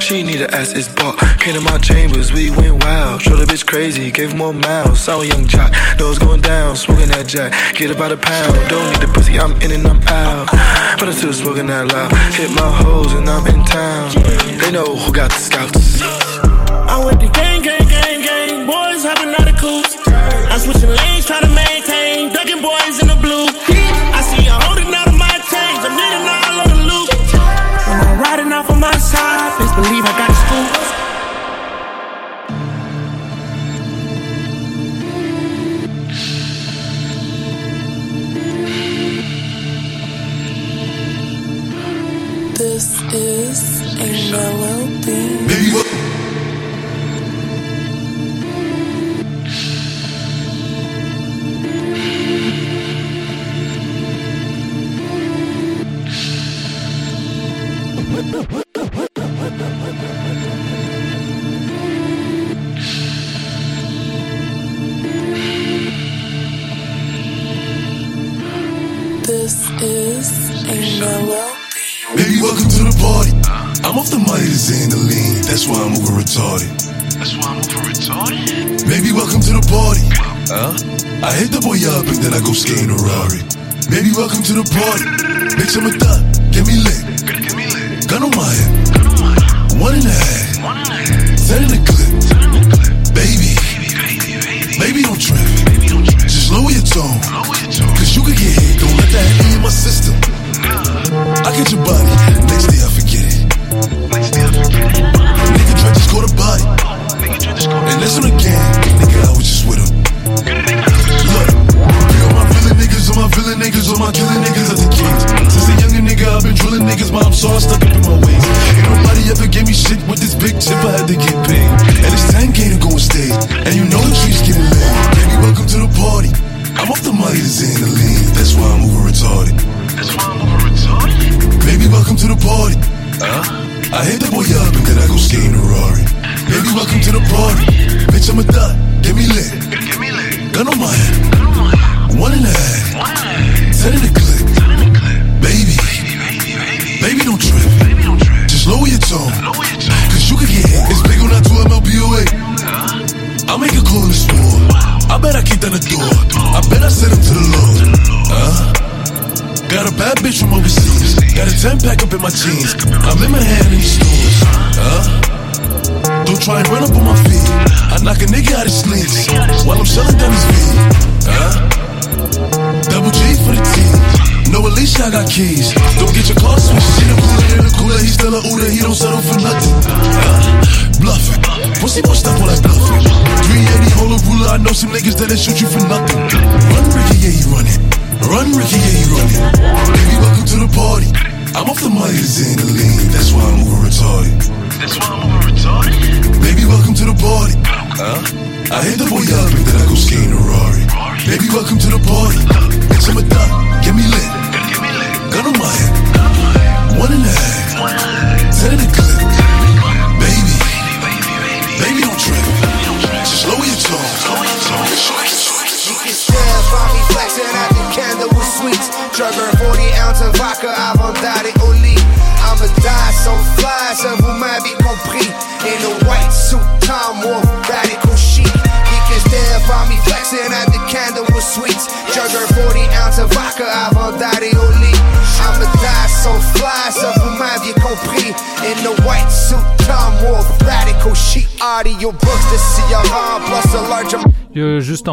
She need a ass, it's bought. Came to my chambers, we went wild. Showed the bitch crazy, gave more miles. Saw a young jock, nose going down, smoking that jack. Get about a pound, don't need the pussy, I'm in and I'm out. But I'm still smoking that loud. Hit my hoes and I'm in town. They know who got the scouts. I'm with the gang, gang, gang, gang. Boys hopping out of coops. I'm switching lanes, trying to. Ducking boys in the blue. To the party. Bitch, I'm a thot.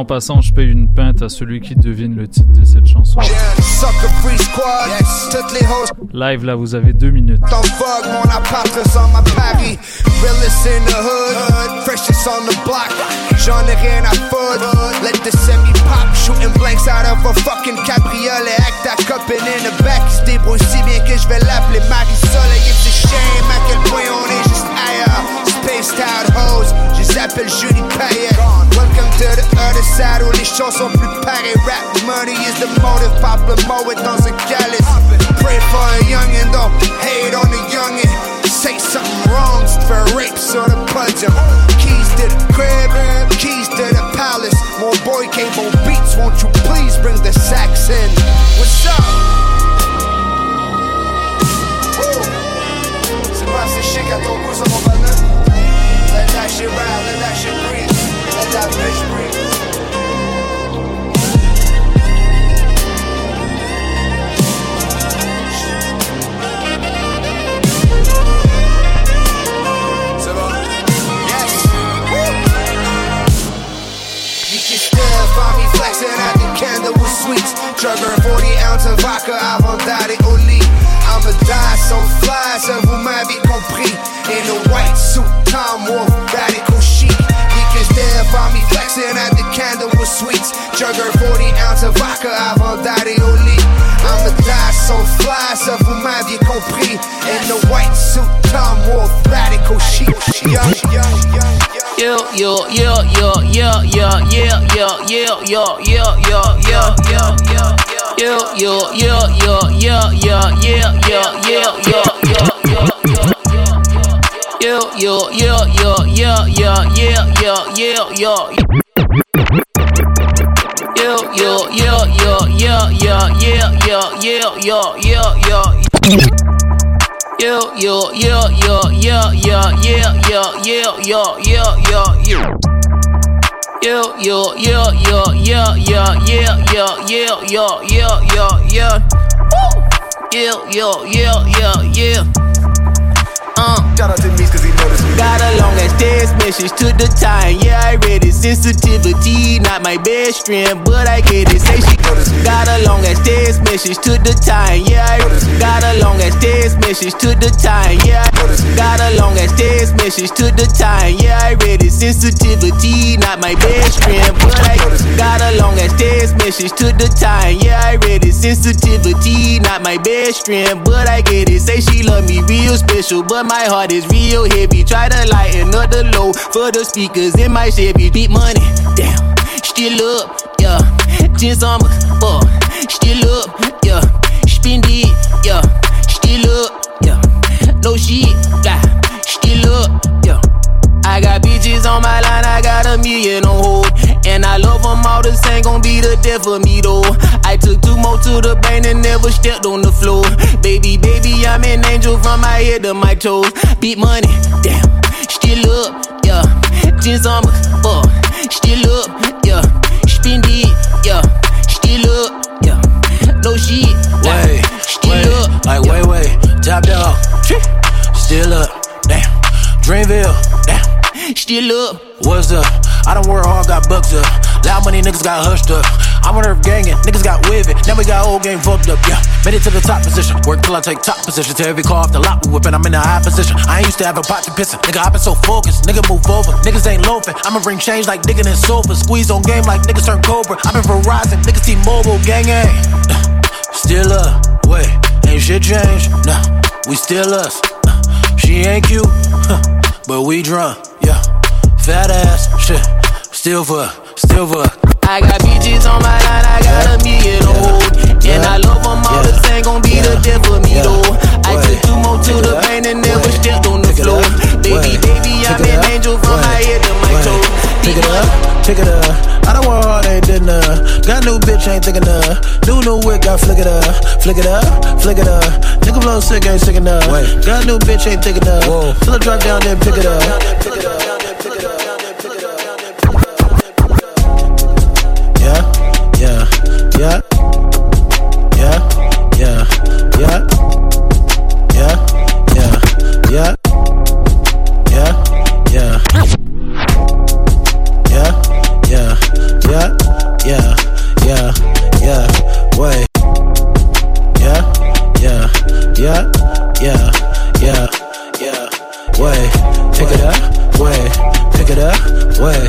En passant, je paye une pinte à celui qui devine le titre de cette chanson. Live, là, vous avez deux minutes. Realest in the hood, freshest on the block. J'en ai rien à foutre. Let the semi pop, shooting blanks out of a fucking cabriolet. Act ta copine in the back, qui se débrouille si bien que je vais l'appeler Marisol. Et it's a shame à quel point on est juste ailleurs. Spaced out hoes, je les appelle Julie Payet. Welcome to the other side où les choses sont plus pareilles. Rap money is the motive, pop le mot dans un calice. Pray for a youngin', don't hate on the youngin'. Say something wrong, for te fais rape sur le. Keys to the crib, keys to the palace. More boy came Cable Beats, won't you please bring the sax in? What's up? Let that shit ride, let that shit breathe. Let that bitch breathe. Flexing at the Candlewood Suites. Juggling 40 ounces of vodka avant d'aller au lit. I'm a die so fly, ça vous m'avez compris. In a white suit, Tom Wolf, radical chic. Find me flexing at the Candlewood Suites. Juggling 40 ounces of vodka avant d'aller au lit. I'm a die so fly, ça vous m'avez compris. In a white suit, Tom Wolf, radical chic. Young, young, young. Yo, yo, yo, yo, yo, yo, yo, yo, yo, yo, yo, yo, yo, yo, yo. Yo, yo, yo, yo, yo, yo, yo, yo, yo, yo, yo, yo, yo. Yo, yo, yo, yo, yo, yo, yo, yo, yo, yo. Yo, yo, yo, yo, yo, yo, yo, yo, yo, yo, yo, yo. Yo, yo, yo, yo, yo, yo, yo, yo, yo, yo, yo, yo, yo. Yo, yo, yo, yo, yo, yo, yo, yo, yo, yo, yo, yo, yo. Woo! Yo, yo, yo, yo, yo. Uh, shout out to me, cause Got a long ass text message to the time. Yeah, I read it. Sensitivity, not my best friend, but I get it. Say she got a long ass text message to the time. Yeah, I got a long ass text message to the time. Yeah, I got a long ass text message to the time. Yeah, I read it. Sensitivity, not my best friend, but I got a long ass text message to the time. Yeah, I read it. Sensitivity, not my best friend, but I get it. Say she love me real special, but my heart is real heavy. Try to lighten up the low for the speakers in my Chevy. Beat money, damn, still up, yeah. Jeans my fuck, still up, yeah. Spend it, yeah. Still up, yeah. No shit, yeah. Still up. I got bitches on my line, I got a million on hold. And I love them all, this ain't gon' be the death of me though. I took two more to the brain and never stepped on the floor. Baby, baby, I'm an angel from my head to my toes. Beat money, damn, still up, yeah. Jeans on my fuck, still up, yeah. Spend it, yeah. Still up, yeah. No shit, Wait, still wait, like wait, wait, top dog, still up, damn. Dreamville. Still up. What's up? I don't work hard, got bucks up. Loud money niggas got hushed up. I'm on earth gangin', niggas got with it. Now we got old game fucked up, yeah. Made it to the top position. Work till I take top position. To every car off the lot we whippin', I'm in a high position. I ain't used to have a pot to pissin'. Nigga, I been so focused. Nigga, move over. Niggas ain't loafin'. I'ma bring change like digging in sofa. Squeeze on game like niggas turn Cobra. I been Verizon. Niggas see mobile gang eh. gang. Still up, wait, ain't shit changed. Nah, we still us. She ain't cute, but we drunk, yeah. Fat ass, shit, still fuck, still fuck. I got bitches on my line, I got a million on hold. And I love them all, this ain't gon' be the death of me though. Pick it up, pick it up. I don't want hard, ain't did enough. Got new bitch, ain't thick enough. New new whip, got flick it up, flick it up, flick it up. Nigga blow sick, ain't sick enough. Got new bitch, ain't thick enough. Till I drop down, then pick it up. Yeah, yeah, yeah, yeah, yeah, yeah. Way, pick it up, way, pick it up, way,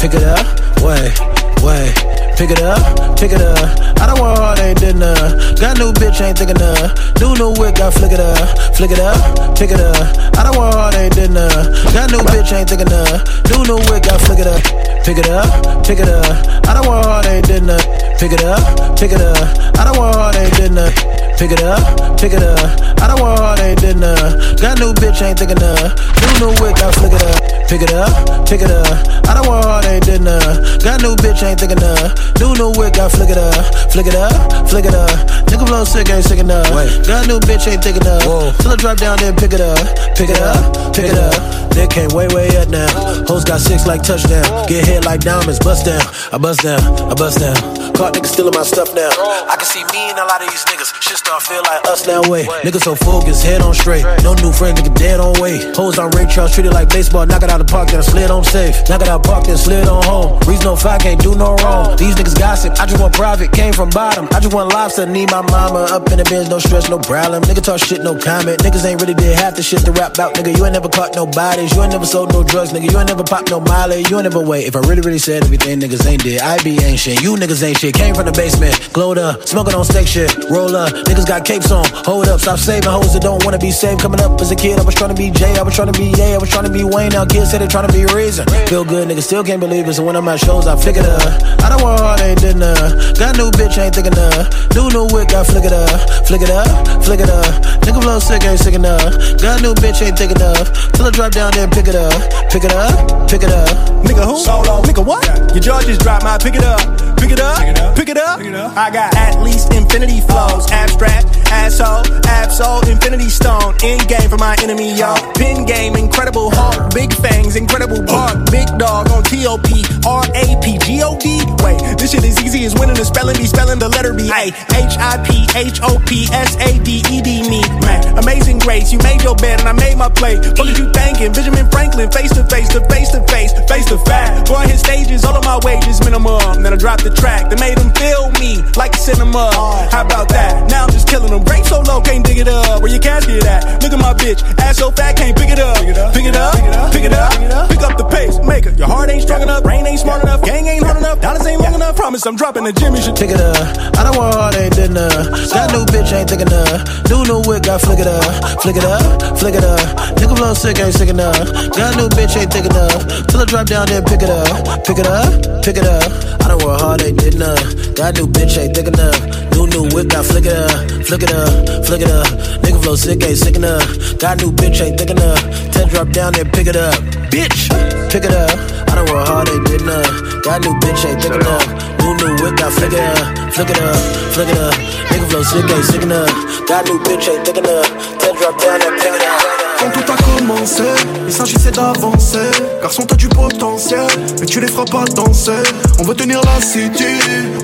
pick it up, way, way. Pick it up, pick it up. I don't want hard, ain't dinner. Got new bitch, ain't thinking of. New new wick, got flick it up, flick it up, pick it up. I don't want hard, ain't dinner. Got new bitch, ain't thinking of. New new wick, got flick it up, pick it up, pick it up. I don't want hard, ain't dinner. Pick it up, pick it up. I don't want hard, ain't dinner. Pick it up, pick it up. I don't want hard, ain't dinner. Got new bitch, ain't thinking of. New new wick, got flick it up. Pick it up, pick it up. I don't want hard, ain't dinner. Got new bitch, ain't thinking of. New new wick, got flick it up. Flick it up, flick it up. Nigga blow sick, ain't sick enough. Got new bitch, ain't thinking of. Till I drop down, then pick it up. Pick it up, pick it up. They came way, way up now. Hoes got six like touchdown. Get hit like diamonds, bust down. I bust down, I bust down. Caught niggas stealing my stuff now. I can see me and a lot of these niggas. Shit start feel like us now. Way niggas so focused, head on straight. No new friends, nigga dead on way. Hoes on Ray Charles, treated like baseball. Knock it out the park, then I slid on safe. Knock it out park, then slid on home. Reason no five can't do no wrong. These niggas gossip. I just want private, came from bottom. I just want lobster. Need my mama up in the bins, no stress, no problem. Nigga talk shit, no comment. Niggas ain't really did half the shit to rap about. Nigga, you ain't never caught no You ain't never sold no drugs, nigga. You ain't never popped no molly. You ain't never wait. If I really, really said everything niggas ain't did, I be shit. You niggas ain't shit. Came from the basement, glowed up, smoking on steak shit. Roll up, niggas got capes on. Hold up, stop saving hoes that don't wanna be saved. Coming up as a kid, I was trying to be Jay, I was trying to be Ye, I was trying to be Wayne. Now kids say they trying to be Reason. Feel good, niggas still can't believe it. So when I'm at shows, I flick it up. I don't want hard, ain't dinner. Got new bitch, ain't thinking of. New new wick, I flick it up, flick it up, flick it up. Nigga flow sick, ain't sick enough. Got new bitch, ain't thinking enough. Till I drop down, then pick it up, pick it up, pick it up. Nigga who? Solo. Nigga what? Your jaw just dropped my pick it up. Pick it up. Pick it up. I got at least infinity flows. Oh. Abstract, asshole, absol, infinity stone. In game for my enemy, y'all. Oh. Pin game, incredible hawk. Big fangs, incredible oh. bark. Big dog on TOP. R A P G O D. Wait, this shit is easy as winning the spelling bee. Spelling the letter B. A H I P H O P S A D E D me. Man, amazing grace. You made your bed and I made my play. What did you thinking? Benjamin Franklin, face to face, to face to face, face to fact. Boy, his stages, all of my wages minimum. Then I dropped the track that made him feel me like cinema. How about that? Now I'm just killing them. Break so low, can't dig it up. Where your casket at? Look at my bitch, ass so fat, can't pick it up. Pick it up, pick it up, pick it up. Pick up the pace, maker. Your heart ain't strong enough, brain ain't smart enough, gang ain't dollars ain't long enough. Promise I'm dropping the. You should Pick it up. I don't want hard, ain't dinner. Got new bitch, ain't thinking of. New new wick, I flick it up, flick it up, flick it up. Nigga flow sick, ain't sick enough. Got new bitch, ain't thick enough. Till I drop down, then pick it up, pick it up, pick it up. I don't want hard, ain't dinner. Got new bitch, ain't thick enough. New new wick, I flick it up, flick it up, flick it up. Nigga flow sick, ain't sick enough. Got new bitch, ain't thick enough. I drop down, then pick it up, bitch, pick it up. Don't want hard, ain't dinner. Got new bitch, ain't thick enough. New new wick, I flick it up, flick it up, flick it up. Nigga flow sick, ain't sick enough. Got new bitch, ain't thick enough. I drop down, then pick it up. Quand tout a commencé, il s'agissait d'avancer. Garçon, t'as du potentiel, mais tu les feras pas danser. On veut tenir la city,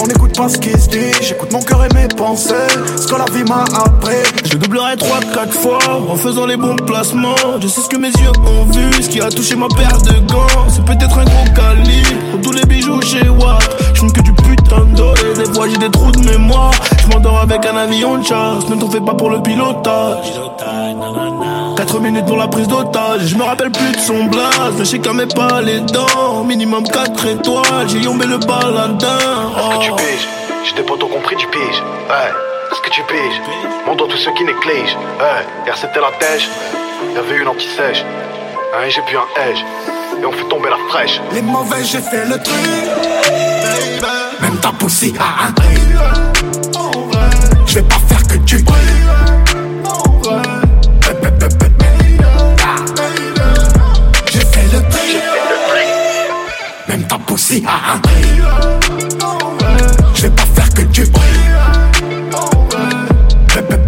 on n'écoute pas ce qui se dit. J'écoute mon cœur et mes pensées, ce que la vie m'a appris. Je doublerai 3-4 fois en faisant les bons placements. Je sais ce que mes yeux ont vu, ce qui a touché ma paire de gants. C'est peut-être un gros calibre, pour tous les bijoux chez Watt. Je que du putain de des fois j'ai des trous de mémoire. Je m'endors avec un avion de chasse, ne t'en fais pas pour le pilotage. 4 minutes pour la prise d'otage, je me rappelle plus de son blaze. Le chèque met pas les dents, minimum 4 étoiles. J'ai yombé le paladin. Est-ce que tu piges? J'ai des potos compris du pige. Ouais. Est-ce que tu piges? Mon dos tous ceux qui négligent. Ouais. Hier c'était la tèche. Y'avait une anti-sèche. Hein, j'ai bu un edge. Et on fait tomber la fraîche. Les mauvais, j'ai fait le truc. baby. Même ta poussée a un. Je vais pas faire que tu J'ai Poussée a un prix. Je vais pas faire que tu Quand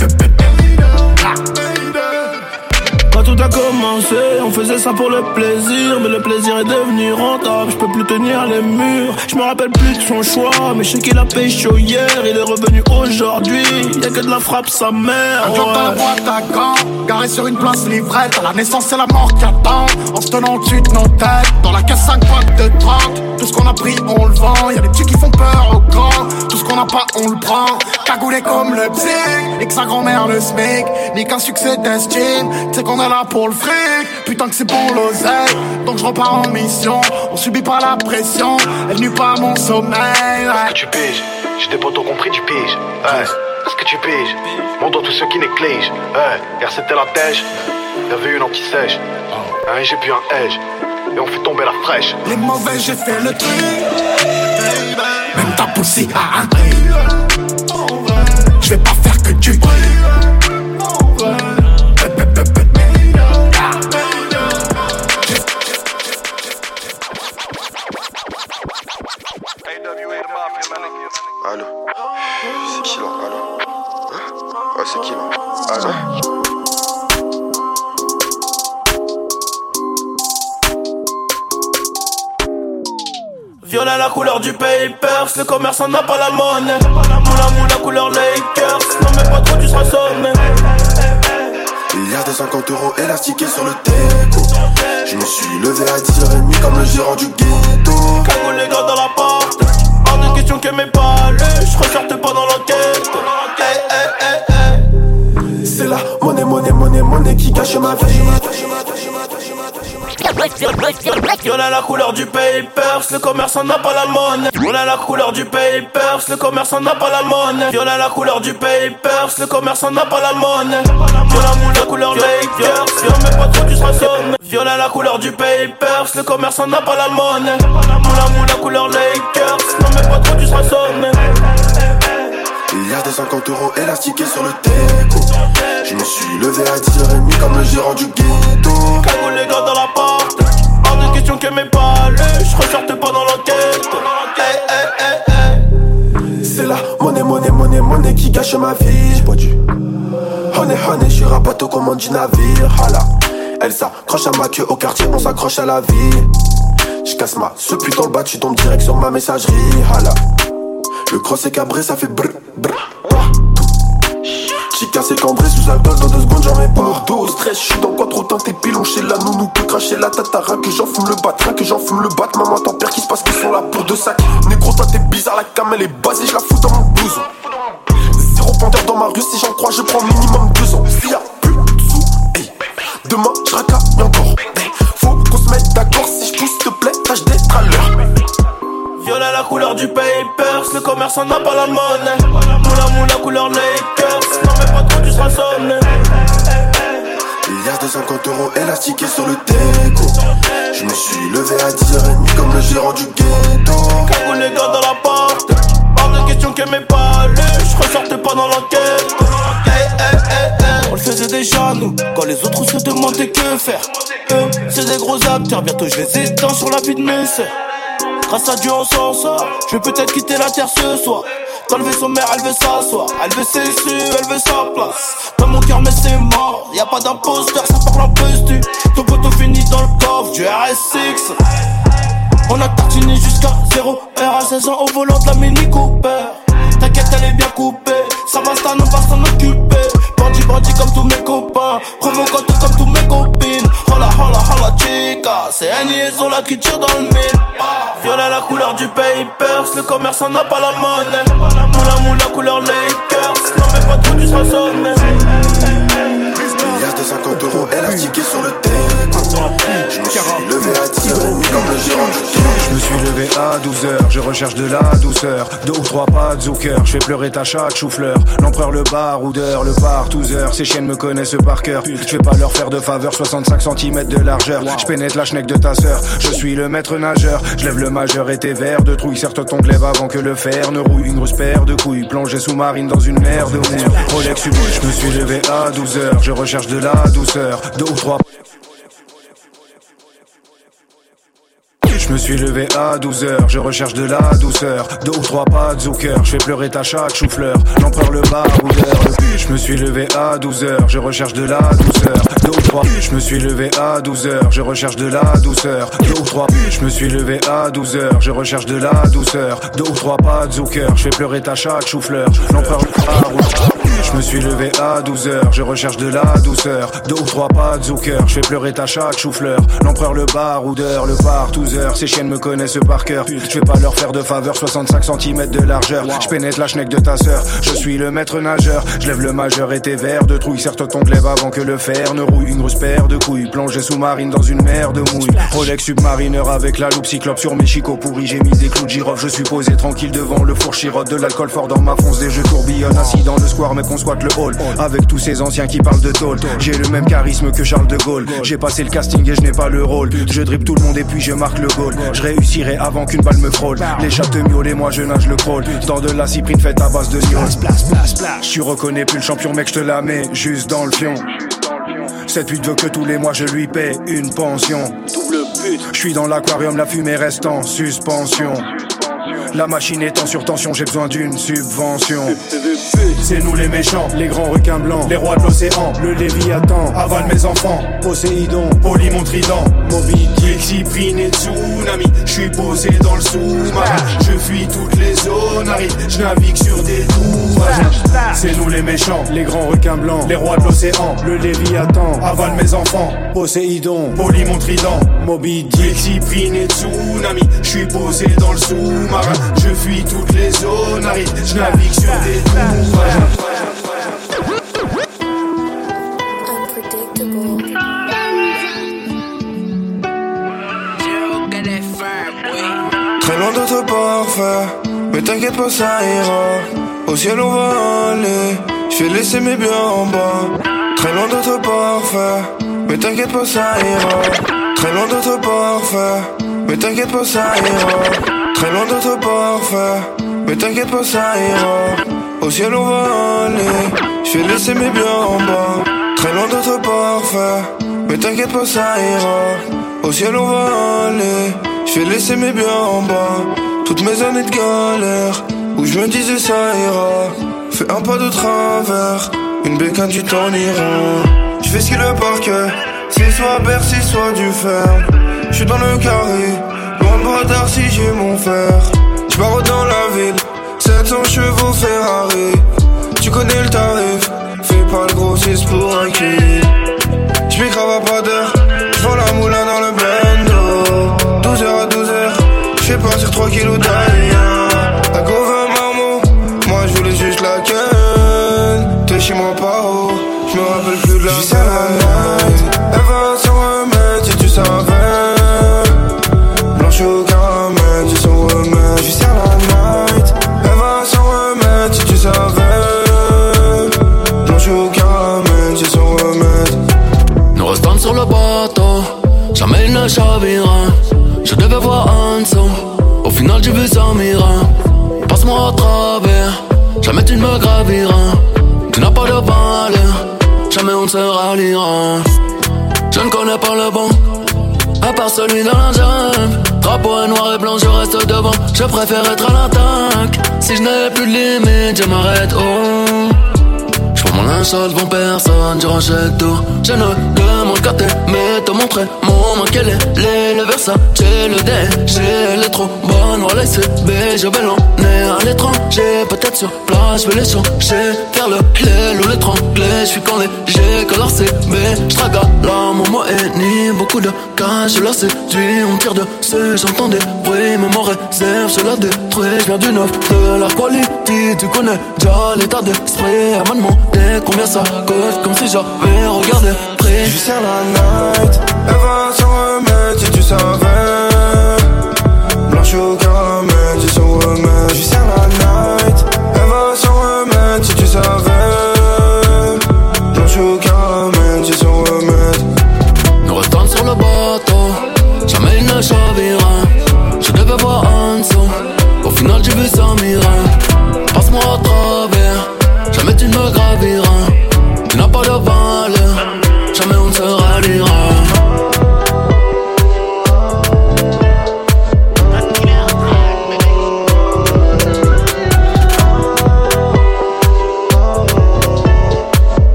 tout a commencé, on faisait ça pour le plaisir, mais le plaisir est devenu rentable. Je peux plus tenir les murs, je me rappelle plus de son choix, mais je sais qu'il a chaud hier, il est revenu aujourd'hui. Y'a que de la frappe sa mère. Un ouais. dans la boîte à garé sur une place livrette. À la naissance, c'est la mort qui attend. En se tenant au-dessus de nos têtes. Dans la caisse 5 boîtes de 30. Tout ce qu'on a pris, on le vend. Y'a des petits qui font peur aux grands. Tout ce qu'on n'a pas, on le prend. Cagoulé comme le psy. Et que sa grand-mère le smic. Ni qu'un succès d'estime. Tu sais qu'on est là pour le fric. Putain que c'est pour l'oseille. Donc je repars en mission. On subit pas la pression. Elle nuit pas mon sommeil. Est-ce que tu piges J'ai des potos compris, tu piges. Ouais. Est-ce que tu piges? Mon dos tous ceux qui négligent. Ouais. Hier c'était la tèche. Y'avait une anti-sèche. Un j'ai puis un edge. Et on fait tomber la fraîche. Les mauvais, j'ai fait le truc. Même ta poussée a un prix. Je vais pas faire que tu. Allô C'est qui là Allô Hein Ouais, c'est qui là Allô Violet la couleur du papers, le commerçant n'a pas la monnaie. Moula moula couleur Lakers, non mais pas trop tu seras sonné. Il y a des 50 euros élastiqués sur le déco Je me suis levé à 10h30 comme le gérant du ghetto Cagoule les gars dans la que mes palais, je ressorte l'enquête. Hey, hey, hey. C'est la monnaie, monnaie, monnaie, monnaie qui cache ma vie Violet la couleur du papers, le commerçant n'a pas la monnaie. Violet la couleur du papers, le commerçant n'a pas la monnaie. Violet la couleur du papers, le commerçant n'a pas la monnaie. Violet la couleur Lakers, non mais pas trop tu seras sonné. Violet la couleur du papers, le commerçant n'a pas la monnaie. Moula moula couleur Lakers, non mais pas trop tu seras. Il y a des 50 euros élastiqués sur le déco Je me suis levé à 10h30 comme le gérant du ghetto. Cagoule les gars dans la porte, hors de question que mes palais, je ressorte pendant l'enquête. Hey, hey, hey, hey. C'est la monnaie, monnaie, monnaie, monnaie qui gâche ma vie. J'ai pas du Honey, honey, je suis rapato commande du navire. Hala Elle s'accroche à ma queue au quartier, on s'accroche à la vie. Je casse ma ce putain le bas, tu tombes direct sur ma messagerie. Hala Le cross est cabré, ça fait brr, brr, J'ai cassé cambré sous alcool, dans deux secondes j'en mets pas dos stress, je suis dans quoi trop teinté pilon chez la nounou peut cracher la tatara Que j'en fume le bat, rien que j'en fume le bat. Maman t'en père qui se passe qu'ils sont là pour deux sacs. Négro toi t'es bizarre, la cam elle est basée, je la fous dans mon blouson. Zéro pendeur dans ma rue, si j'en crois je prends minimum deux ans. S'il y a plus de sous, hey, demain je racaille encore. Faut qu'on se mette d'accord, si je pousse s'il te plaît, tâche d'être à l'heure. Violet la couleur du papers, le commerçant n'a pas la monnaie. Moula moula couleur Lakers, Il y a des 50 euros élastiqués sur le déco Je me suis levé à 10h30 comme le gérant du ghetto Cagoule les gars dans la porte, hors de question que mes palais, je ressorte pendant l'enquête. Hey, hey, hey, hey. On le faisait déjà nous, quand les autres se demandaient que faire. Eux, c'est des gros acteurs, bientôt je les éteins sur la vie de mes sœurs. Grâce à Dieu on s'en sort, je vais peut-être quitter la terre ce soir. Quand le vaisseau mère, elle veut s'asseoir, elle veut ses su, elle veut sa place. Dans mon cœur, mais c'est mort, y a pas d'imposteur, ça parle un peu. Ton poteau finit dans le coffre du RS6. On a tartiné jusqu'à 0 R à 16 ans au volant de la Mini Cooper. T'inquiète, elle est bien coupée, ça va, ça ne va s'en occuper. Bandit, bandit comme tous mes copains, provocante comme tous mes copines. Hola, hola, hola, chica, c'est un liaison là qui tire dans le mille. Violet la couleur du papers, le commerçant n'a pas la monnaie. Moula moula couleur Lakers, non mais pas trop. Il y a des 50 euros élastiqués sur le Je me suis levé à 10h30 comme le gérant du ghetto Je me suis levé à 12h, je recherche de la douceur. Deux ou trois pas de Zucker, je fais pleurer ta chatte chou-fleur. L'empereur, le baroudeur, le partouzeur. Ces chiennes me connaissent par cœur. Je vais pas leur faire de faveur, 65 cm de largeur. Je pénètre la schneck de ta sœur. Je suis le maître nageur. Je lève le majeur et tes verres de trouille. Certes ton glaive avant que le fer ne rouille. Une grosse paire de couilles, plongée sous-marine dans une mer de mousse. Rolex je me suis levé à 12h, je recherche de la douceur. Deux ou trois Je me suis levé à 12h, je recherche de la douceur. Deux ou trois pas de Zucker, je fais pleurer ta chatte chou-fleur. L'empereur, le baroudeur, le Je me suis levé à 12h, je recherche de la douceur. Deux ou trois Je me suis levé à 12h, je recherche de la douceur. Deux ou trois, je me suis levé à 12h, je recherche de la douceur. Deux ou trois pas de Zucker, je fais pleurer ta chatte chou-fleur. L'empereur je me suis levé à 12h, je recherche de la douceur. Deux ou trois pas de Zucker, je fais pleurer ta chatte chou-fleur. L'empereur, le baroudeur, le partouzeur. Ces chiennes me connaissent par cœur. Je vais pas leur faire de faveur, 65 cm de largeur. Je pénètre la schneck de ta sœur. Je suis le maître nageur, je lève le majeur et tes verres de trouille. Certes ton glaive avant que le fer ne rouille. Une grosse paire de couilles, plongée sous-marine dans une mer de mouille. Rolex submarineur avec la loupe cyclope sur mes chicots pourris. J'ai mis des clous de girofle, je suis posé tranquille devant le four chirote. De l'alcool fort dans ma fonce, des jeux tourbillonnent. Assis dans le square, mais qu'on squatte le hall. Avec tous ces anciens qui parlent de tôle. J'ai le même charisme que Charles de Gaulle. J'ai passé le casting et je n'ai pas le rôle. Je dribble tout le monde et puis je marque le goal. Je réussirai avant qu'une balle me frôle. Les chats te miaulent et moi je nage le crawl. Dans de la cyprine faite à base de niol. Tu reconnais plus le champion, mec, je te la mets juste dans le fion. Cette pute veut que tous les mois je lui paie une pension. Double pute. Je suis dans l'aquarium, la fumée reste en suspension. La machine est en surtension, j'ai besoin d'une subvention. C'est nous les méchants, les grands requins blancs, les rois de l'océan, le Léviathan, avale mes enfants, Poséidon, mon trident, Moby Dick, Cyprine et Tsunami, je suis posé dans le sous-marin, je fuis toutes les zones arides, je navigue sur des tours. C'est nous les méchants, les grands requins blancs, les rois de l'océan, le Léviathan, avale mes enfants, Poséidon, Poly mon trident, Moby Dick, Cyprine et Tsunami, je suis posé dans le sous-marin, je fuis toutes les zones arides, je navigue sur des tours. Très loin d'être parfait, mais t'inquiète pas, ça ira. Au ciel, on va aller. Je vais laisser mes biens en bas. Très loin d'être parfait, mais t'inquiète pas, ça ira. Très loin d'être parfait, mais t'inquiète pas, ça ira. Très loin d'être parfait, mais t'inquiète pas, ça ira. Au ciel, on va aller. Je vais laisser mes biens en bas. Très loin d'être parfait, mais t'inquiète pas, ça ira. Au ciel, on va aller. Je vais laisser mes biens en bas. Toutes mes années de galère, où je me disais ça ira. Fais un pas de travers, une bécane du temps ira. Je fais ce qu'il le parquet, c'est soit Bercy, soit du fer. Je suis dans le carré, loin de bras si j'ai mon fer. Je pars dans la ville, 700 chevaux Ferrari. Tu connais le tarif, fais pas le grossiste pour un kill. Je pas d'heure, je la moulin dans le bendo. 12h à 12h, je fais partir 3 kilos d'ailleurs. J'ai vu ça mira. Passe-moi à travers, jamais tu ne me graviras. Tu n'as pas de valeur, jamais on ne se ralliera. Je ne connais pas le bon, à part celui dans la jungle. Drapeau est noir et blanc, je reste devant. Je préfère être à l'attaque. Si je n'ai plus de limite, je m'arrête. Oh. Mon linge sale devant personne, je rachète tout. Je ne demande qu'à t'aimer, te montrer. Mon manque, quel est le Versace, le déchet, elle est trop bonne, voilà B, je vais l'emmener à l'étranger, peut-être sur place, je vais les changer, faire le lait ou l'étrangler, je suis quand léger, que leur CB, je à la mon ennemi, beaucoup de cash, je la séduis, on tire dessus, j'entends des bruits, mais mon réserve, je la détruis, je viens du neuf, de la quality, tu connais déjà l'état d'esprit, elle combien ça coûte, comme si j'avais regardé prix. Je la night,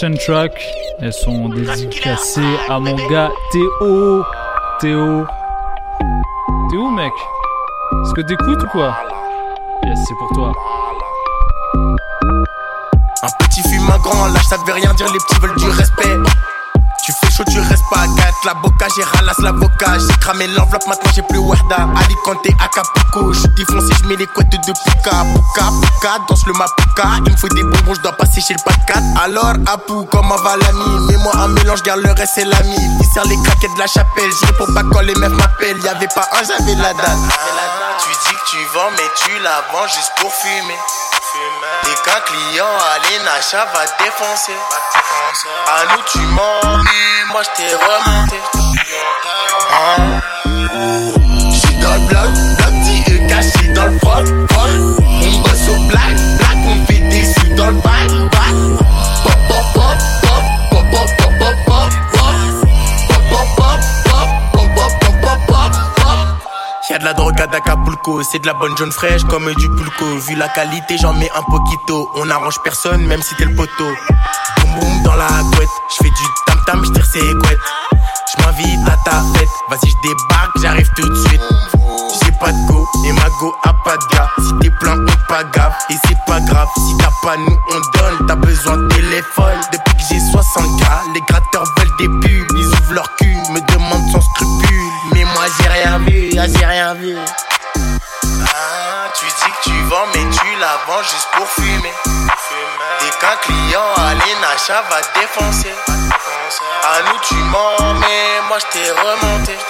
prochaines tracks, elles sont dédicacées à mon gars Théo. Théo. Où, mec Est-ce que t'écoutes ou quoi? Yes, c'est pour toi. Un petit fume un grand, lâche ça veut rien dire, les petits veulent du respect. Pas à 4, la boca, j'ai ralasse l'avocat. J'ai cramé l'enveloppe, maintenant j'ai plus Wahda. Alicante, Acapulco, je défoncé, je mets les couettes de Puka. Puka, Puka, danse le Mapuka. Il me faut des bonbons, je dois passer chez le 4. Alors, Apu, comment va l'ami? Mets-moi un mélange, garde le reste, c'est l'ami. Viscère les craquettes de la chapelle, je pour pas quand les meufs m'appellent. Y'avait pas un, j'avais la date. Tu dis que tu vends, mais tu la vends juste pour fumer. Dès qu'un client allez, Nacha va défoncer. À nous tu mens, moi je t'ai remonté. Hein? J'suis dans le bloc, dans le. On bosse au black, black, on fait des sous dans le bac. Pop, pop, pop. Y'a de la drogue à d'Acapulco, c'est de la bonne jaune fraîche comme du pulco. Vu la qualité, j'en mets un poquito. On arrange personne, même si t'es le poteau. Boum dans la couette, j'fais du tam tam, j'tire ses couettes. J'm'invite à ta fête, vas-y j'débarque, j'arrive tout de suite. J'ai pas de go, et ma go a pas de gars. Si t'es plein, on pas gaffe, et c'est pas grave. Si t'as pas, nous on donne, t'as besoin de téléphone. Depuis que j'ai 60 gars, les gratteurs veulent des pubs. Ils ouvrent leur cul, me demandent sans scrupule. Mais moi j'ai rien vu, ah, j'ai rien vu. Ah, tu dis que tu vends, mais tu la vends juste pour fumer. Nacha va défoncer. À nous tu mens, mais moi je t'ai remonté.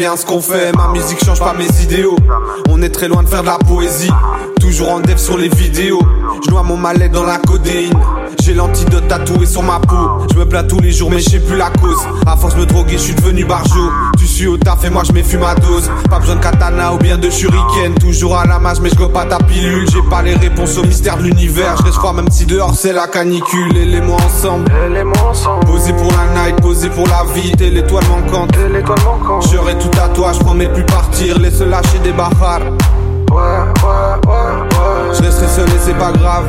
Bien ce qu'on fait. Ma musique change pas mes idéaux. On est très loin de faire de la poésie. Toujours en dev sur les vidéos. Je noie mon malais dans la codéine. J'ai l'antidote tatoué sur ma peau. Je me plains tous les jours, mais je sais plus la cause. À force de me droguer, je suis devenu barjot. Tu suis au taf et moi je m'effume ma dose. Pas besoin de katana ou bien de shuriken. Toujours à la masse, mais je pas ta pilule. J'ai pas les réponses au mystère de l'univers. Je reste froid, même si dehors c'est la canicule. Et les mots ensemble. Posé pour la night, posé pour la vie. T'es l'étoile manquante. J'aurai tout à toi, je promets de plus partir. Laisse lâcher des bahars. Ouais, ouais, ouais, ouais. Je resterai seul et c'est pas grave.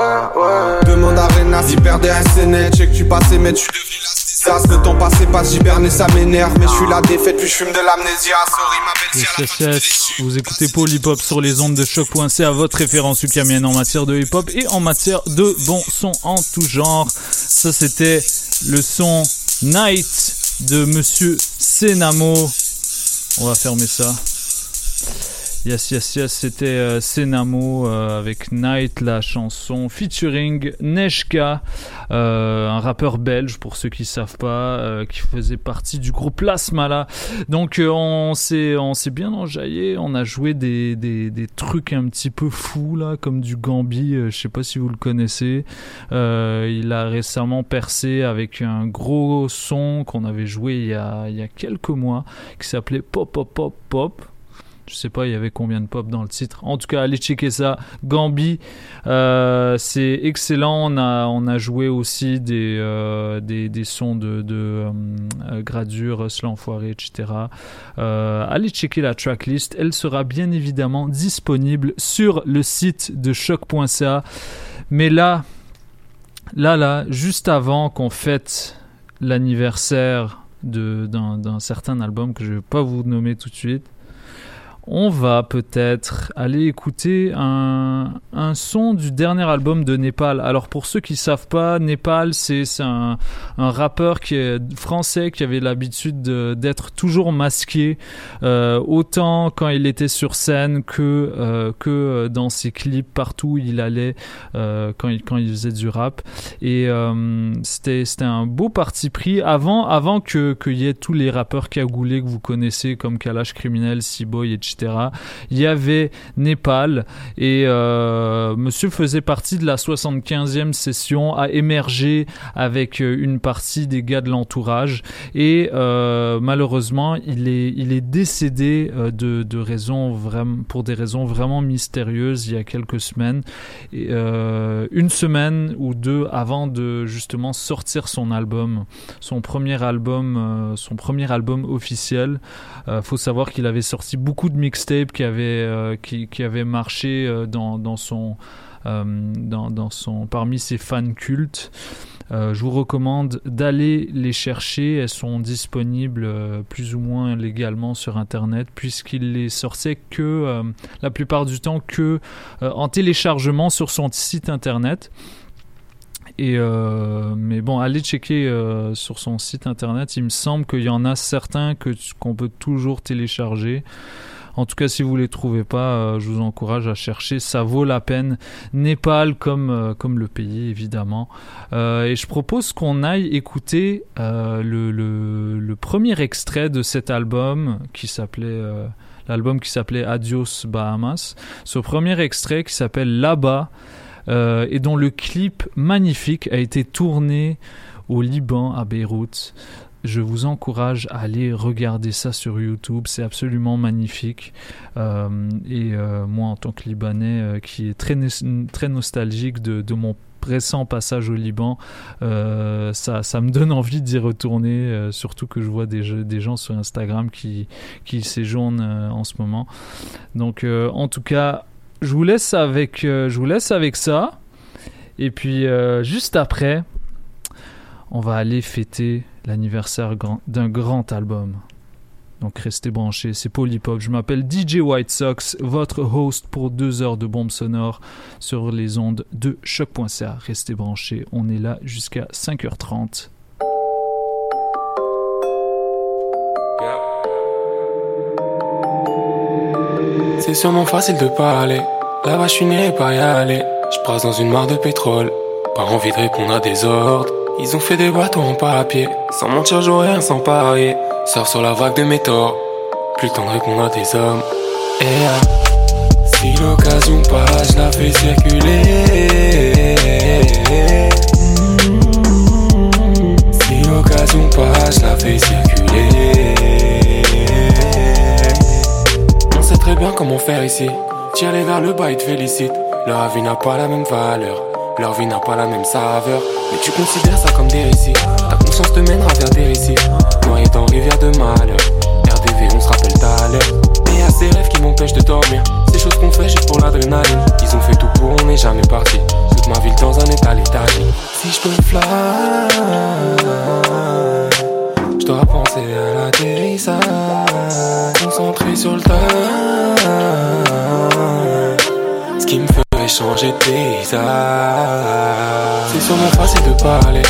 Ouais. Demande à Rena si perd des SNL. Check tu passais, mais tu devenu la. Le temps passé passe, j'hiberne ça m'énerve. Mais je suis la défaite, puis je fume de l'amnésia. Sorry, ma belle, Yes, yes, yes. Vous écoutez Paul Hip Hop sur les ondes de choc.ca, votre référence ukamienne en matière de hip hop et en matière de bon son en tout genre. Ça, c'était le son Night de Monsieur Senamo. On va fermer ça. Yes, yes, yes, c'était euh, Senamo euh, avec Night, la chanson featuring Neshka, euh, un rappeur belge pour ceux qui savent pas, euh, qui faisait partie du groupe Plasmala. Donc on s'est on s'est bien enjaillé, on a joué des, des, des trucs un petit peu fous là, comme du Gambi, je sais pas si vous le connaissez. Il a récemment percé avec un gros son qu'on avait joué il y a, il y a quelques mois, qui s'appelait Pop Pop Pop Pop. Je sais pas, il y avait combien de pop dans le titre. En tout cas, allez checker ça. Gambi, euh, c'est excellent. On a, joué aussi des, euh, des, sons de, de euh, Gradure, Hustle Enfoiré, etc. Euh, allez checker la tracklist. Elle sera bien évidemment disponible sur le site de choc.ca. Mais là, là, là, juste avant qu'on fête l'anniversaire d'un certain album que je vais pas vous nommer tout de suite, on va peut-être aller écouter un, son du dernier album de Népal. Alors pour ceux qui savent pas, Népal c'est un, rappeur qui est français qui avait l'habitude de- d'être toujours masqué, euh, autant quand il était sur scène que euh, que dans ses clips partout où il allait euh, quand il quand faisait du rap. Et c'était un beau parti pris avant avant que qu'il y ait tous les rappeurs cagoulés que vous connaissez comme Kalash Criminel, Seaboy, etc. Il y avait Népal et euh, Monsieur faisait partie de la 75e session, a émergé avec euh, une partie des gars de l'entourage et euh, malheureusement il est il est décédé de de raisons vraiment pour des raisons vraiment mystérieuses il y a quelques semaines une semaine ou deux avant de justement sortir son album, son premier album, son premier album officiel. Faut savoir qu'il avait sorti beaucoup de mixtapes qui avaient euh, qui, avaient marché euh, dans, dans son euh, dans, dans son parmi ses fans cultes. Je vous recommande d'aller les chercher. Elles sont disponibles plus ou moins légalement sur Internet, puisqu'il les sortait que la plupart du temps que en téléchargement sur son site Internet. Et mais bon, allez checker sur son site internet. Il me semble qu'il y en a certains que qu'on peut toujours télécharger. En tout cas, si vous les trouvez pas, euh, je vous encourage à chercher. Ça vaut la peine. Népal comme euh, comme le pays évidemment. Euh, et je propose qu'on aille écouter le, premier extrait de cet album qui s'appelait l'album qui s'appelait Adios Bahamas. Ce premier extrait qui s'appelle Là-bas et dont le clip magnifique a été tourné au Liban, à Beyrouth. Je vous encourage à aller regarder ça sur YouTube, c'est absolument magnifique. Euh, et euh, moi, en tant que Libanais euh, qui est très, très nostalgique de, mon récent passage au Liban, ça, me donne envie d'y retourner, surtout que je vois des, gens sur Instagram qui, séjournent en ce moment. Donc, en tout cas, je vous laisse avec, je vous laisse avec ça. Et puis, juste après, on va aller fêter l'anniversaire d'un grand album. Donc restez branchés, c'est Polypop. Je m'appelle DJ White Sox, votre host pour deux heures de bombes sonores sur les ondes de choc.ca. Restez branchés, on est là jusqu'à 5h30. C'est sûrement facile de parler. Là-bas, je suis pas y aller. Je brasse dans une mare de pétrole. Pas envie de répondre à des ordres. Ils ont fait des bateaux en papier. Sans mentir, j'aurais rien sans parier. Sors sur la vague de mes torts. Plus le temps de répondre à des hommes. Et ah, si l'occasion passe, je la fais circuler. Si l'occasion passe, je la fais circuler. On sait très bien comment faire ici. Tirer vers le bas, ils te félicitent. Leur vie n'a pas la même valeur. Leur vie n'a pas la même saveur. Mais tu considères ça comme des récits. Ta conscience te mènera vers des récits. Noyé dans rivière de malheur. RDV, on se rappelle à l'heure. Et y'a ces rêves qui m'empêchent de dormir. Ces choses qu'on fait juste pour l'adrénaline. Ils ont fait tout pour, on n'est jamais parti. Toute ma ville dans un état léthargique. Si je peux fly, je dois penser à l'atterrissage. Concentré sur le tas. Changer de paysage. C'est sûrement facile de parler.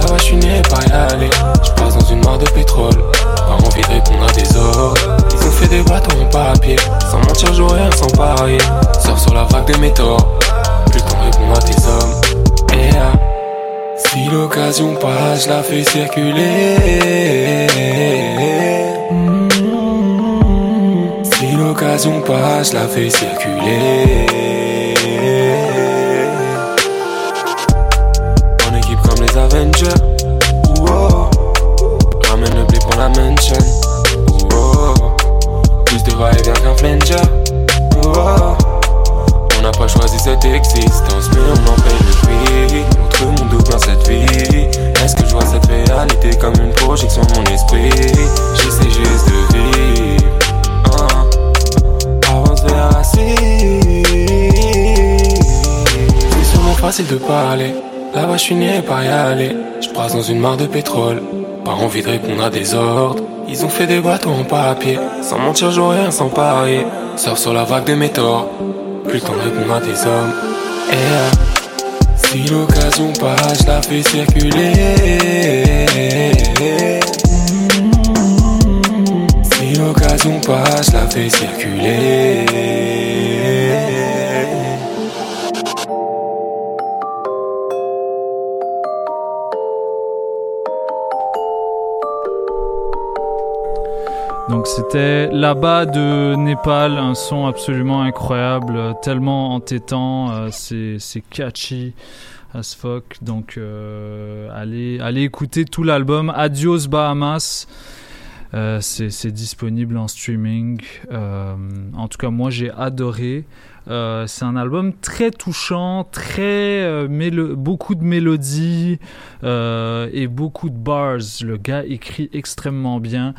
Là-bas, je suis né pas y aller. Je passe dans une mare de pétrole. Pas envie de répondre à des ordres. Ils ont fait des bateaux en papier. Sans mentir, j'aurais rien sans parier. Sors sur la vague des métaux. Plus le temps de répondre à des hommes. Et ah, si l'occasion passe, je la fais circuler. Si l'occasion passe, je la fais circuler. Wow. On n'a pas choisi cette existence, mais on en paye le prix. Notre monde ou bien cette vie. Est-ce que je vois cette réalité comme une projection de mon esprit? J'essaie juste de vivre. Avant de faire assis. C'est sûrement facile de parler. Là-bas, je suis né pas y aller. Je brasse dans une mare de pétrole. Pas envie de répondre à des ordres. Ils ont fait des bateaux en papier. Sans mentir, j'aurais rien sans parier. Sors sur la vague des métaux. Plus le temps de répondre à des hommes. Et euh, si l'occasion passe, je la fais circuler. Si l'occasion passe, je la fais circuler. C'était là-bas de Népal, un son absolument incroyable, euh, tellement entêtant, euh, c'est catchy as fuck. Donc euh, allez, écouter tout l'album Adios Bahamas. C'est disponible en streaming. En tout cas, moi j'ai adoré. C'est un album très touchant, très beaucoup de mélodies et beaucoup de bars. Le gars écrit extrêmement bien.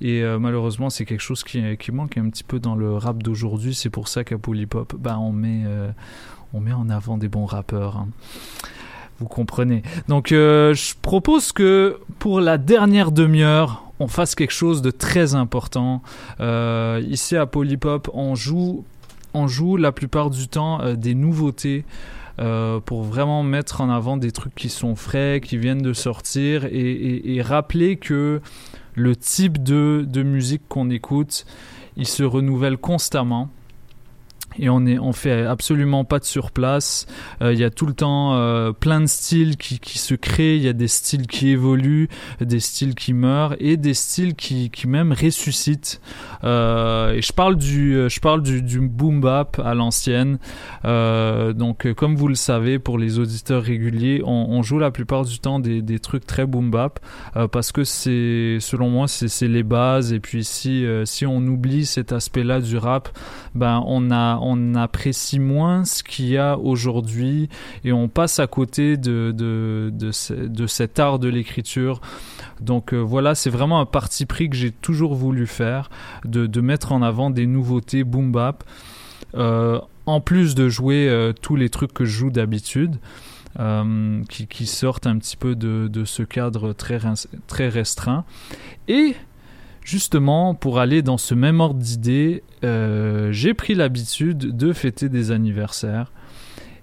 Et euh, malheureusement, c'est quelque chose qui, qui manque un petit peu dans le rap d'aujourd'hui. C'est pour ça qu'à Polypop, bah, on, met, euh, on met en avant des bons rappeurs. hein. Vous comprenez. Donc, euh, je propose que pour la dernière demi-heure, on fasse quelque chose de très important. Ici à Polypop, on joue, on joue la plupart du temps des nouveautés. pour vraiment mettre en avant des trucs qui sont frais, qui viennent de sortir et rappeler que le type de, de musique qu'on écoute, il se renouvelle constamment. Et on est, on fait absolument pas de surplace. Euh, Il y a tout le temps euh, plein de styles qui, qui se créent. Il y a des styles qui évoluent, des styles qui meurent et des styles qui, qui même ressuscitent. Euh, et je parle du, je parle du, boom bap à l'ancienne. Donc, comme vous le savez, pour les auditeurs réguliers, on, joue la plupart du temps des, des trucs très boom bap parce que c'est, selon moi, c'est les bases. Et puis si, si on oublie cet aspect-là du rap, ben on a, on apprécie moins ce qu'il y a aujourd'hui et on passe à côté de, de, de, ce- de cet art de l'écriture. Donc euh, voilà, c'est vraiment un parti pris que j'ai toujours voulu faire, de, mettre en avant des nouveautés boom bap. Euh, en plus de jouer euh, tous les trucs que je joue d'habitude, qui, sortent un petit peu de, ce cadre très, très restreint. Et justement, pour aller dans ce même ordre d'idées, euh, j'ai pris l'habitude de fêter des anniversaires.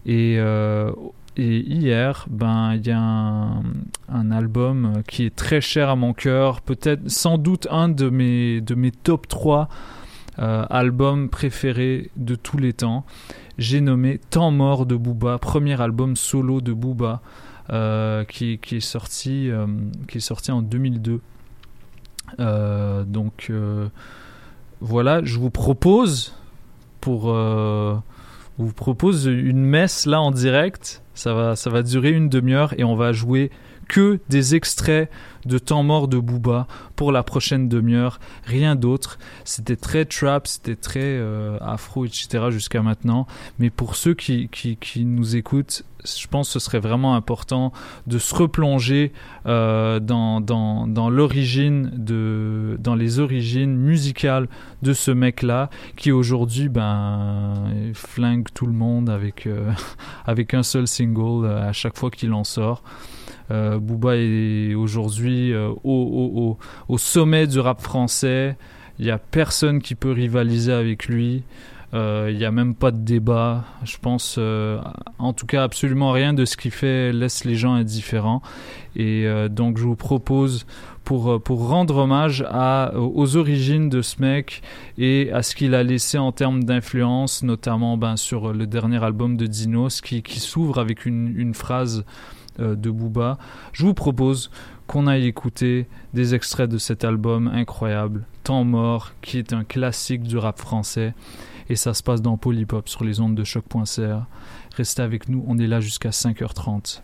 Et, euh, hier, ben, il y a un, album qui est très cher à mon cœur, peut-être sans doute un de mes, top 3 euh, albums préférés de tous les temps. J'ai nommé Temps mort de Booba, premier album solo de Booba, qui, qui est sorti, qui est sorti en 2002. Euh, donc euh, voilà, je vous propose pour euh, vous propose une messe là en direct. Ça va, ça va durer une demi-heure et on va jouer que des extraits de temps mort de Booba pour la prochaine demi-heure, rien d'autre. C'était très trap, c'était très euh, afro, etc. jusqu'à maintenant. Mais pour ceux qui, nous écoutent, je pense que ce serait vraiment important de se replonger euh, dans, l'origine dans les origines musicales de ce mec là qui aujourd'hui ben flingue tout le monde avec euh, un seul single à chaque fois qu'il en sort Booba est aujourd'hui euh, au, sommet du rap français. Il n'y a personne qui peut rivaliser avec lui. Euh, Il n'y a même pas de débat. Je pense, euh, en tout cas, absolument rien de ce qu'il fait laisse les gens indifférents. Et euh, donc, je vous propose, pour, euh, rendre hommage aux origines de ce mec et à ce qu'il a laissé en termes d'influence, notamment ben, sur le dernier album de Dinos, qui, s'ouvre avec une, phrase euh, de Booba. Je vous propose qu'on aille écouter des extraits de cet album incroyable, Temps mort, qui est un classique du rap français. Et ça se passe dans Polypop sur les ondes de choc.ca. Restez avec nous, on est là jusqu'à 5h30.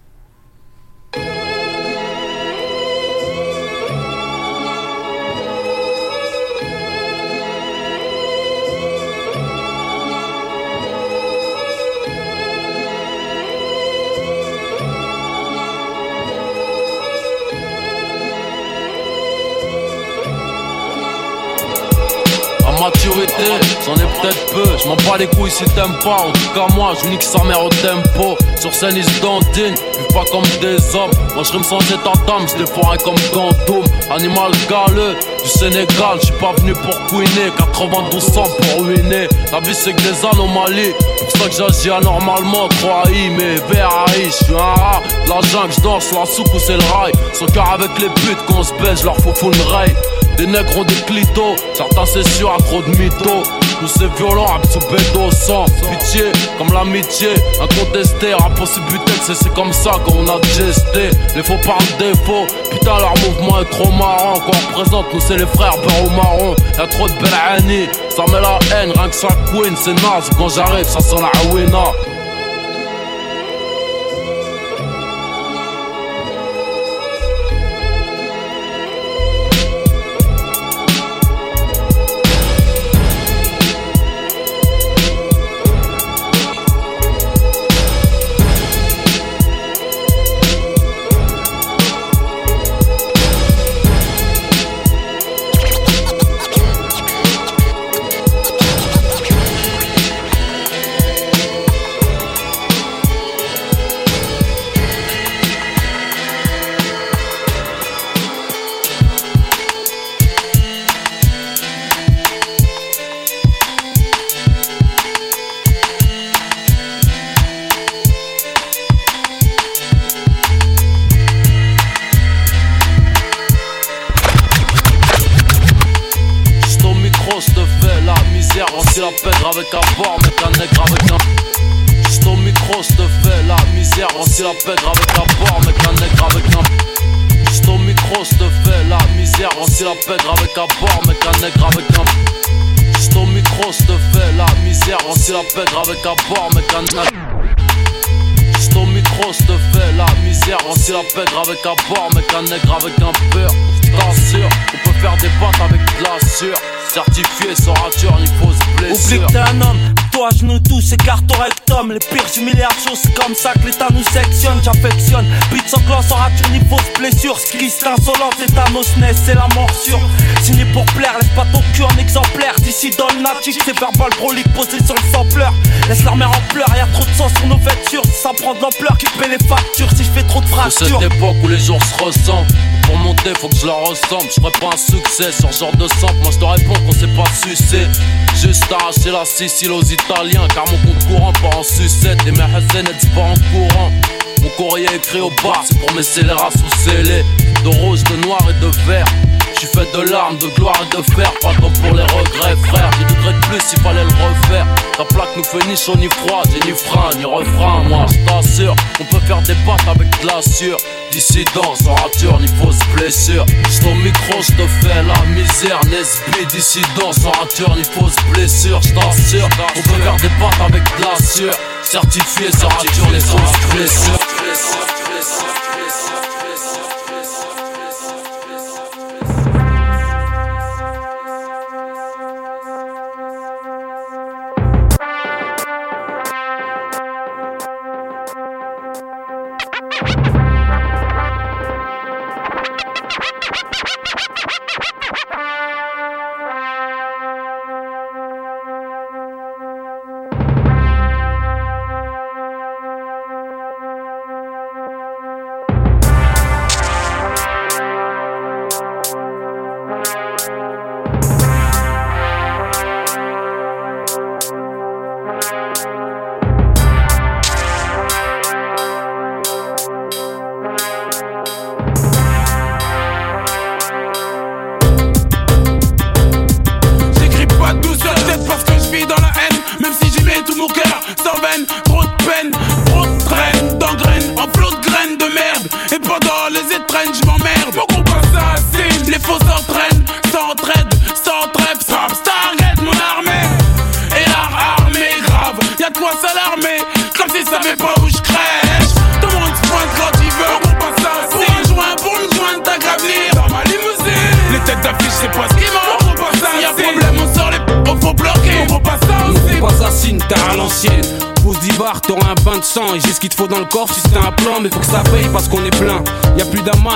Maturité, j'en ai peut-être peu. Je m'en bats les couilles si t'aimes pas. En tout cas, moi, je nique sa mère au tempo. Sur scène, ils se dandinent, vivent pas comme des hommes. Moi, je rime sans état d'âme, je comme Gantoum. Animal galeux du Sénégal, je suis pas venu pour couiner. 92 ans pour ruiner. La vie, c'est que des anomalies. Pour ça que j'agis anormalement, 3 I, mais VRI, je suis un rat. La jungle, je danse, la soupe ou c'est le rail. Son cœur avec les putes, qu'on se baise, leur faut une rail. Des nègres ont des clitos, certains c'est sûr à de mythos. Nous c'est violent, absorbé sang Pitié, comme l'amitié, incontesté, impossibilité, c'est c'est comme ça qu'on a gesté. Les faux parlent des faux, putain leur mouvement est trop marrant. Quand on représente, nous c'est les frères beurre au marron. Y'a trop de belles ça met la haine, rien que ça queen, c'est naze. Quand j'arrive, ça sent la wina. Voici la pègre avec un bord, mec un nègre avec un. Juste au micro, je te fais la misère. Voici la pègre avec un bord, mec un nègre. Juste au micro, je te fais la misère. Voici la pègre avec un bord, mec un nègre avec un peur. T'assure, on peut faire des pattes avec de la. Certifié sans rature ni fausse blessure. Oublie que t'es un homme, toi je nous tous écarte au rectum Les pires humiliations c'est comme ça que l'état nous sectionne. J'affectionne, beat sans clan sans rature ni fausse blessure. Ce qui c'est insolent c'est ta nosness, c'est la morsure. Signé pour plaire, laisse pas ton cul en exemplaire. D'ici dans le natif, c'est verbal brolique posé sur le sampleur. Laisse leur mère en pleurs, y'a trop de sang sur nos vêtures ça prend de l'ampleur qui paie les factures. Si je fais trop de De fractures. cette époque où les jours se ressemblent Pour monter faut que je leur ressemble. Je pas un succès sur genre de sample Moi je te réponds qu'on sait pas sucer Juste arracher la Sicile aux Italiens Car mon compte courant part en sucette. Et mes Hassan pas en courant Mon courrier écrit au bar C'est pour mes scélérats sous scellés De rose, de noir et de vert. J'suis fait de larmes, de gloire et de fer. Pas comme pour les regrets frère. J'ai degré de plus s'il fallait le refaire. Ta plaque nous fait ni chaud ni froid J'ai ni frein ni refrain. Moi je t'assure On peut faire des pattes avec de la sueur. Dissident sans rature ni fausse blessure. J'suis au micro j'te fais la misère. Nesby dissident sans rature ni fausse blessure? J't'assure On peut faire des pattes avec de la sueur. Certifié sans rature ni fausse blessure this. This.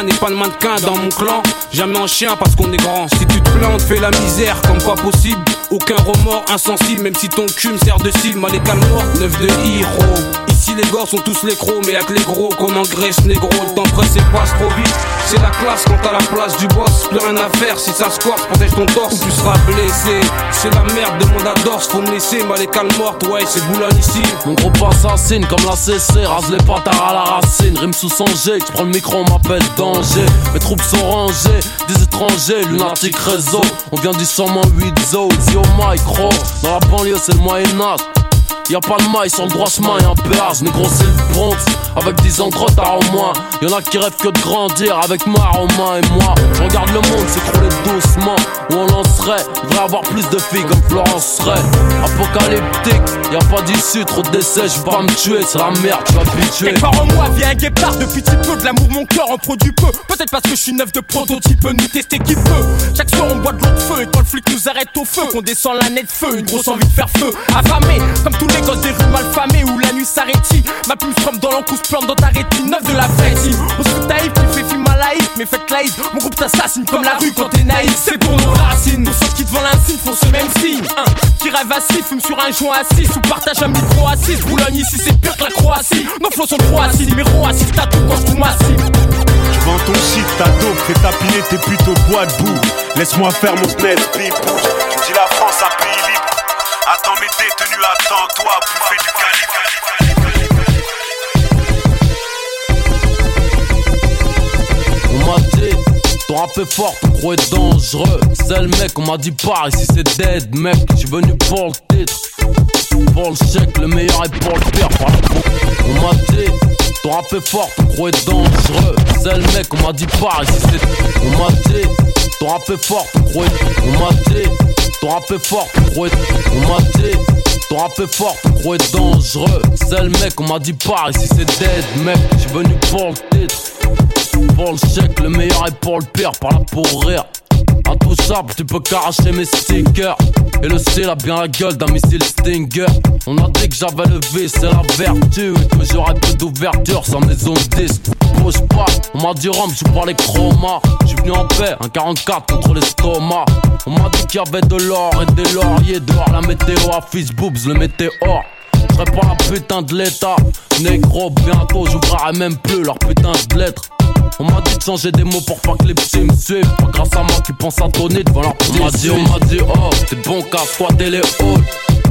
Et pas de mannequin dans mon clan. Jamais en chien parce qu'on est grand. Si tu te Là on te fait la misère comme quoi possible Aucun remords insensible Même si ton cul me sert de cible Mal et mort, neuf de héros Ici les gosses sont tous les crocs Mais avec les gros qu'on engraisse négro Le temps presse et passe trop vite. C'est la classe quand t'as la place du boss. Plus rien à faire si ça squatte Protège ton torse. Ou tu seras blessé. C'est la merde demande à Dors Faut me laisser. Mal et morte Ouais c'est Boulogne ici. Mon groupe assassine comme la CC Rase les patards à la racine. Rime sous son Tu prends le micro on m'appelle danger. Mes troupes sont rangées Des étrangers lunatique réseau. On vient du 108 zo Zio micro Dans la banlieue c'est le Moyen-Âge Y'a pas de maille sur le droit chemin, y'a un péage, négro c'est le Bronx Avec 10 ans de retard au moins. Y'en a qui rêvent que de grandir avec ma main et moi. Je regarde le monde s'écrouler doucement. Où on lancerait, devrait avoir plus de filles comme Florence serait. Apocalyptique, y'a pas d'issue, trop de décès, je pas me tuer, c'est la merde, tu habitué. Quelque en moi vient un guépard depuis petit peu De l'amour mon cœur en produit peu. Peut-être parce que je suis neuf de prototype Nous tester qui peut. Chaque soir on boit de l'eau de feu Et quand le flic nous arrête au feu Qu'on descend la nette feu Une grosse envie de faire feu. Affamé comme tous les les gosses des rues malfamées où la nuit s'arrêtit. Ma plume trompe dans l'encou, plante dans ta rétine, neuf de la fête. On se taïf, tu fais film à laïf, mais faites laïf. Mon groupe t'assassine comme la rue quand t'es naïf. C'est pour nos racines. Nos ceux qui devant l'insigne font ce même signe. Qui rêve assis, fume sur un joint assis ou partage un micro assis. Boulogne ici, c'est pire que la Croatie. Nos flots sont trop acides, mais assist t'as tout quand je trouve massif. Vends ton shit, ta dope, fais taper tes plutôt bois de boue. Laisse-moi faire mon bip. Tu dis la France un pays libre. Attends mes détenus, attends toi, bouffer du calibre. On m'a dit, ton rap est fort, ton gros est dangereux. C'est le mec, on m'a dit pas ici c'est dead, mec. J'suis venu pour le titre. Pour le chèque, le meilleur est pour le pire. On m'a dit, ton rap est fort, ton gros est dangereux. C'est le mec, on m'a dit pas ici c'est. On m'a dit, ton rap est fort, ton est. On m'a dit, ton rap est fort, ton est. On m'a dit, ton rap est fort, ton gros est dangereux. C'est le mec, on m'a dit pas ici c'est dead, mec. J'suis venu pour le titre. Pour le chèque, le meilleur est pour le pire, par là pour rire. Intouchable, tu peux qu'arracher mes stickers. Et le ciel a bien la gueule d'un missile Stinger. On a dit que j'avais le vice, c'est la vertu. Que j'aurais peu d'ouverture sans maison de disque. Bouge pas, on m'a dit Rome, j'suis pas les chromas. J'suis venu en paix, un 44 contre l'estomac. On m'a dit qu'il y avait de l'or et des lauriers dehors. La météo fish boobs, le météore. J'serais pas la putain de l'état. Négro, bientôt j'ouvrirai même plus leur putain de lettres. On m'a dit de changer des mots pour pas que les petits me suivent. Pas grâce à moi qui pense à donner devant leur On m'a dit, on m'a dit, oh, t'es bon qu'à squatter les halls.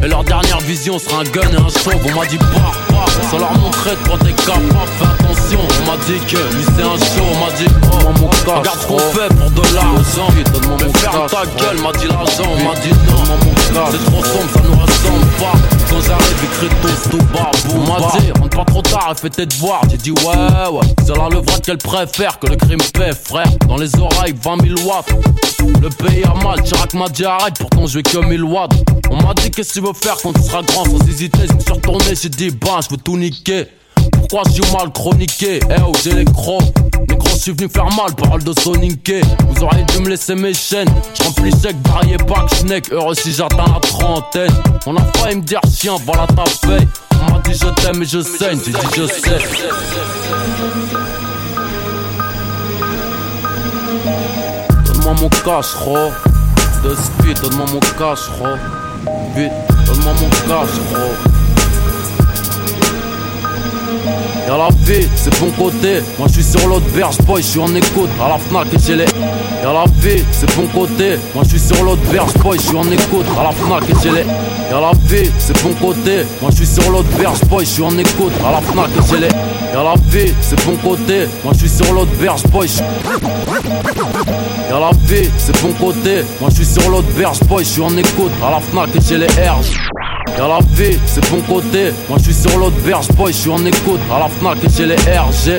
Et leur dernière vision sera un gun et un chauve. On m'a dit, bah, bah, ça leur montrait de quoi t'es capable. Fais attention, on m'a dit que lui c'est un show. On m'a dit, oh, mon regarde ce qu'on fait pour de l'argent. Mais ferme ta gueule, m'a dit l'argent. On m'a dit, non, c'est trop sombre, ça nous ressemble pas. Quand j'arrive, écrit tous tout bas. On m'a dit, rentre pas trop tard et fais tes devoirs. J'ai dit, ouais, ouais, c'est là le vrai qu'elle préfère que le crime paie, frère. Dans les oreilles, 20 000 watts. Le pays a mal, Chirac m'a dit arrête, pourtant je vais que 1000 watts. On m'a dit qu'est-ce que tu veux faire quand tu seras grand? Sans hésiter. Je me suis retourné, j'ai dit bah je veux tout niquer. Pourquoi j'ai mal chroniqué? Eh oh j'ai les crocs. Les gros je suis venu faire mal, parole de soniquer Vous auriez dû me laisser mes chaînes. Je remplis chèque, varié pas schneck Heureux si j'atteins la trentaine. On a failli me dire chien, voilà ta paye On m'a dit je t'aime et je saigne. J'ai dit je sais. Donne-moi mon cash, De speed, donne-moi mon cash, Vite, donne-moi mon cash, Y'a la vie, c'est bon côté. Moi je suis sur l'autre berge, boy, je suis en écoute. À la Fnac et j'ai les. Y'a la vie, c'est bon côté. Moi je suis sur l'autre berge, boy, je suis en écoute. À la Fnac et j'ai les. Y'a la vie, c'est bon côté. Moi je suis sur l'autre berge, boy, je suis en écoute. À la Fnac et j'ai les. Y'a la vie, c'est bon côté. Moi je suis sur l'autre berge, boy. Y'a la vie, c'est bon côté. Moi je suis sur l'autre berge, boy, je suis en écoute. À la Fnac et j'ai les. Y'a la vie, c'est bon côté. Moi je suis sur l'autre berge, boy, je suis en écoute. À la Fnac et j'ai les RG.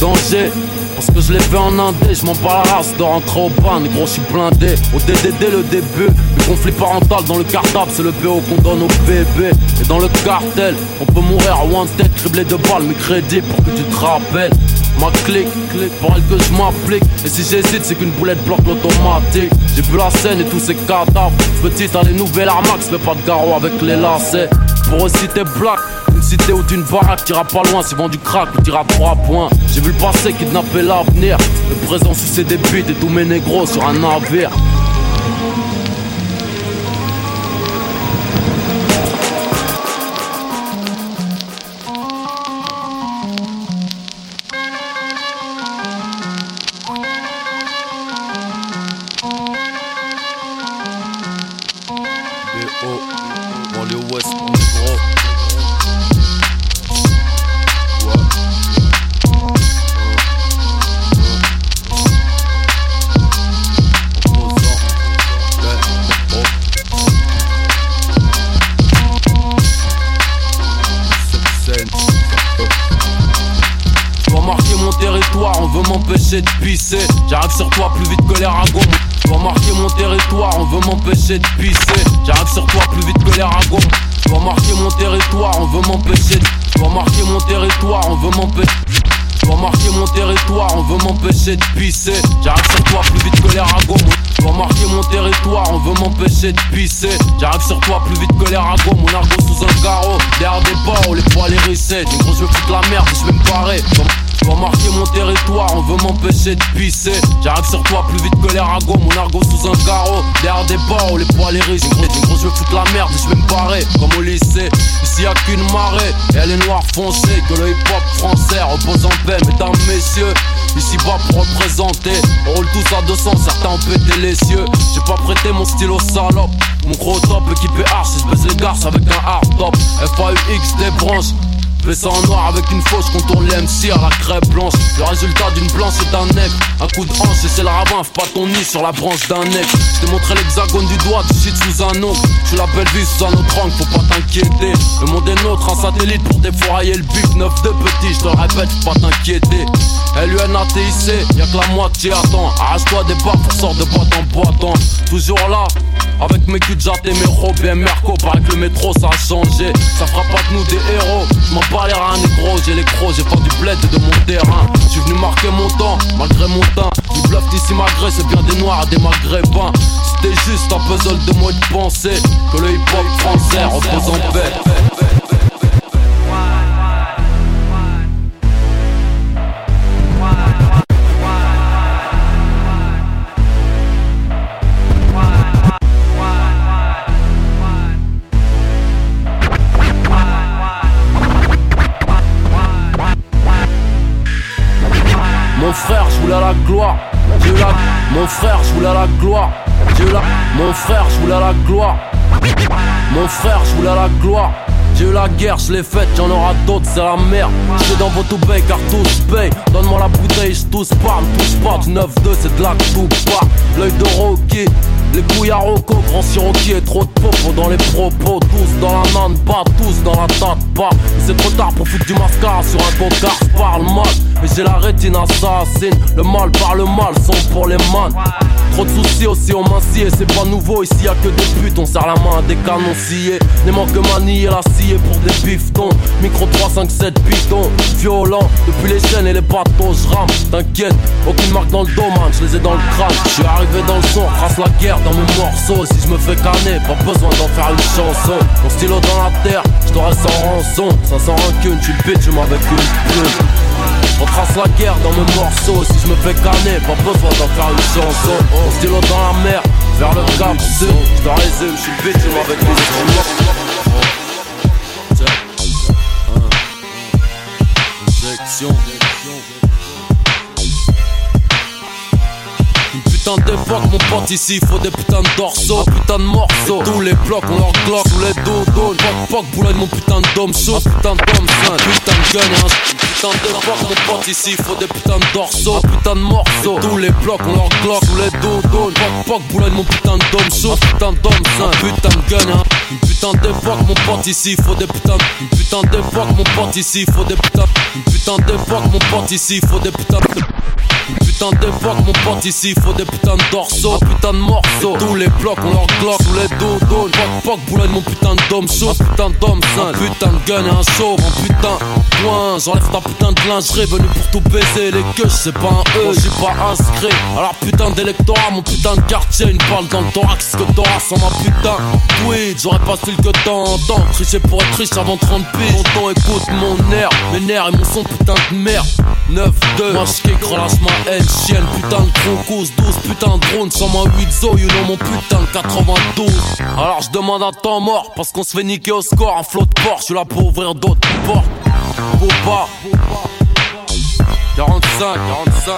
Danger. Parce que je l'ai fait en indé, je m'en bats la race de rentrer au ban, gros je suis blindé Au DDD le début, le conflit parental dans le cartable c'est le BO qu'on donne au bébé Et dans le cartel, on peut mourir one tête, criblé de balles, mais crédit pour que tu te rappelles Ma clique, clique, que je m'applique. Et si j'hésite c'est qu'une boulette bloque l'automatique. J'ai vu la scène et tous ces cadavres. Petite à des nouvelles armax, fais pas de garrot avec les lacets. Pour aussi t'es black une cité ou d'une baraque, t'iras pas loin, c'est du crack ou t'iras trois points. J'ai vu le passé kidnapper l'avenir, le présent c'est des buts et tous mes négros sur un navire. J'arrive sur toi plus vite que les ragots. Dois marquer mon territoire, on veut m'empêcher de pisser. J'arrive sur toi plus vite que les ragots. Mon argot sous un carreau, derrière des barreaux, les poils hérissés. Du gros, je veux foutre la merde, je vais me barrer. Dois marquer mon territoire, on veut m'empêcher de pisser. J'arrive sur toi plus vite que les ragots. Mon argot sous un carreau, derrière des barreaux, les poils hérissés. Du gros, je veux foutre la merde, je vais me barrer. Comme au lycée, ici y'a qu'une marée. Elle est noire foncée, que le hip-hop français repose en paix, mesdames, messieurs. Ici bas pour représenter, on roule tous à 200, certains ont pété les cieux. J'ai pas prêté mon stylo salope, mon gros top équipé arch, si je baisse les garces avec un hard top. FAUX des branches. Fais ça en noir avec une fausse contourne l'MC à la crêpe blanche. Le résultat d'une blanche et d'un nec. Un coup de hanche et c'est le ravin, pas ton nid sur la branche d'un nec. Je t'ai montré l'hexagone du doigt, tu shit sous un ongle. Tu la belle vie sous un autre angle, faut pas t'inquiéter. Le monde est nôtre, un satellite pour défourailler le bif. Neuf de petit, je te répète, faut pas t'inquiéter. LUNATIC, y'a que la moitié attends. Arrache-toi des barres pour sortir de boîte en boîte. Toujours là, avec mes jatte et mes robes et Merco, paraît que le métro ça a changé. Ça fera pas de nous des héros. Je m'en bats les reins, négro, j'ai les crocs, j'ai pas du bled de mon terrain. Je suis venu marquer mon temps, malgré mon teint. Du bluff d'ici malgré, c'est bien des noirs des maghrébins. C'était juste un puzzle de moi de penser que le hip hop français repose Mon frère, je voulais la gloire. Mon frère, je voulais la gloire. J'ai eu la guerre, je l'ai faite, j'en aurai d'autres, c'est la merde. J'suis dans votre paye car tous paye. Donne-moi la bouteille, tous parle, touche pas. Du 9-2, c'est de la part. L'œil de Rocky, les couilles à Rocco, grand Siroki et trop de popo dans les propos. Tous dans la main pas tous dans la tête pas. C'est trop tard foutre du mascara sur un je parle mal. Mais j'ai la rétine assassine, le mal par le mal, sont pour les man. Trop de soucis aussi on m'assied, c'est pas nouveau, ici y'a que des putes, on serre la main à des canons sciés. Les manques manier la sciée pour des biftons. Micro 3, 5, 7 pitons, violent. Depuis les chaînes et les bateaux, je rame. T'inquiète, aucune marque dans le dos, man, je les ai dans le crâne. Je suis arrivé dans le son, trace la guerre dans mes morceaux. Si je me fais canner, pas besoin d'en faire une chanson. Mon stylo dans la terre, je t'aurais sans rançon. 500 rancune, tu le bitch, avec une. On trace la guerre dans mes morceaux. Si je me fais canner, pas besoin d'en faire une chanson. Mon stylo dans la mer, vers le cap sud Je te résume, je suis bitch avec les Injection putain d'époque, mon pote ici, faut des putains de dorsaux, putain de morceaux. Tous les blocs, on leur glock, tous les dodos. Mon putain de dôme chaud, putain putain de gun, hein. Putain d'époque, mon pote ici, faut des putains de dorsaux, putain de morceaux. Mon putain hein. Une putain mon pote ici, faut des putains. Une putain d'époque, mon pote ici, faut des putains... Une putain d'époque, mon pote ici, faut des putains. Une putain d'époque, mon pote ici, faut des putains de dorsaux, un putain de morceaux. Tous les blocs, on leur glock, tous les dodos. Poc, poc, boulogne, mon putain de dôme chaud, putain de dôme sain, putain de gun et un chauve, un putain point. J'enlève ta putain de lingerie, venu pour tout baiser. Les queues, c'est pas un E, j'suis pas inscrit. Alors putain d'électorat, mon putain de quartier, une balle dans le thorax que t'auras sans ma putain. Tweet, j'aurais pas su que t'entends. Tricher pour être riche avant 30 piges. Tonton, écoute mon air, mes nerfs et mon son, putain de merde. 9-2 Moi j'kick, relâche ma haine, chienne Putain de croncos, 12 putain de drone. Sans ma 8 zo, you know mon putain de 92 Alors je demande un temps mort Parce qu'on se fait niquer au score. Un flot de porte, je suis là pour ouvrir d'autres portes. Boba 45, 45, 45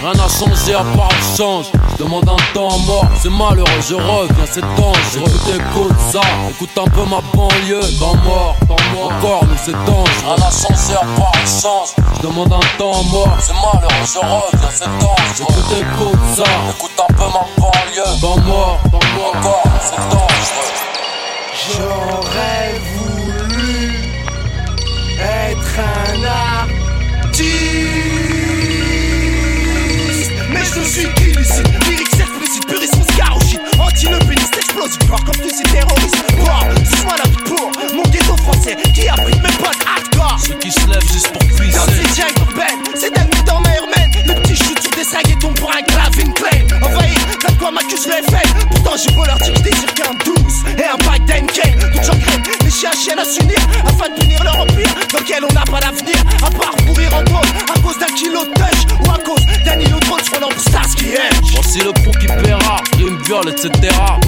Rien n'a changé à part le change. Je demande un temps mort, c'est malheureux, je reviens, c'est dangereux. Écoute, ça, écoute un peu ma banlieue. Temps mort, temps mort, encore nous c'est dangereux. Rien n'a changé à part le change. Je demande un temps mort, c'est malheureux, je reviens, c'est dangereux. Écoute, écoute ça, écoute un peu ma banlieue. Temps mort, temps mort, encore nous c'est dangereux. J'aurais voulu être un artiste suis illicite, lyrics explicite, puriste, scar shit Anti-le pénis explosif, voir comme tu es terroriste. Wow, suis-moi la vie pour mon ghetto français Qui abrite mes potes hardcore. Ceux qui se lèvent juste pour pisser. Dans ces jungle urbaines, c'est d'amis dans ma urbaine Le petit chute sur des saguetons pour un graving claim Envoyé, comme quoi m'accuse le FN Pourtant j'ai beau leur dire que je désire qu'un douce Et un bike d'Enkane, toute j'en crème Les chiens chiennes à s'unir Afin de punir leur empire Dans lequel on n'a pas d'avenir. À part pourrir en cause À cause d'un kilo de touch Ou à cause Hutch Voici le crew qui paiera, rime, viol, etc.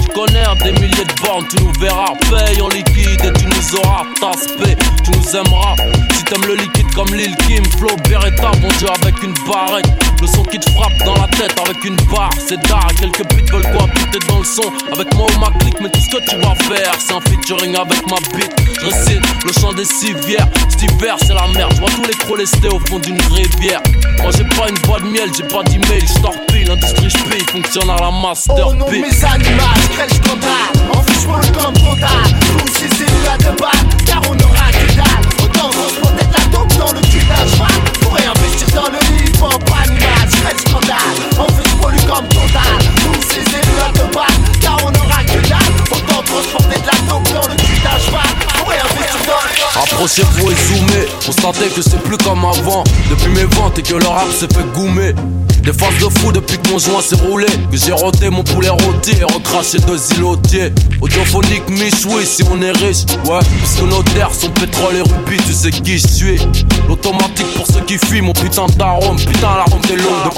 Tu connais un des milliers de bornes, tu nous verras. Paye en liquide et tu nous auras. Paix, tu nous aimeras. Si t'aimes le liquide comme Lil Kim, Flow, Beretta, bon Dieu avec une barrette. Le son qui te frappe dans la tête avec une barre, c'est d'art. Quelques putes veulent quoi puter dans le son. Avec moi ou ma clique, mais tout ce que tu vas faire, c'est un featuring avec ma bite. Je récite le chant des civières. Cet hiver, c'est la merde. Je vois tous les crolestés au fond d'une rivière. Moi, j'ai pas une boîte de miel, j'ai pas d'email, je l'industrie je paye, fonctionne à la master Au nom de mes animaux, je crèche comptable Enfuge-moi le camp comptable Tous ces cellules à deux balles, car on aura que dalle Autant être la dope dans le cul d'un le Approchez-vous et zoomez, constatez que c'est plus comme avant. Depuis mes ventes et que le rap s'est fait goumer. Des faces de fou depuis que mon joint s'est roulé. Que j'ai roté mon poulet rôti et recraché deux îlotiers Audiophonique Michoui si on est riche Ouais, puisque nos terres sont pétrole et rubis Tu sais qui je suis. L'automatique pour ceux qui fuient mon putain d'arôme Putain la ronde est longue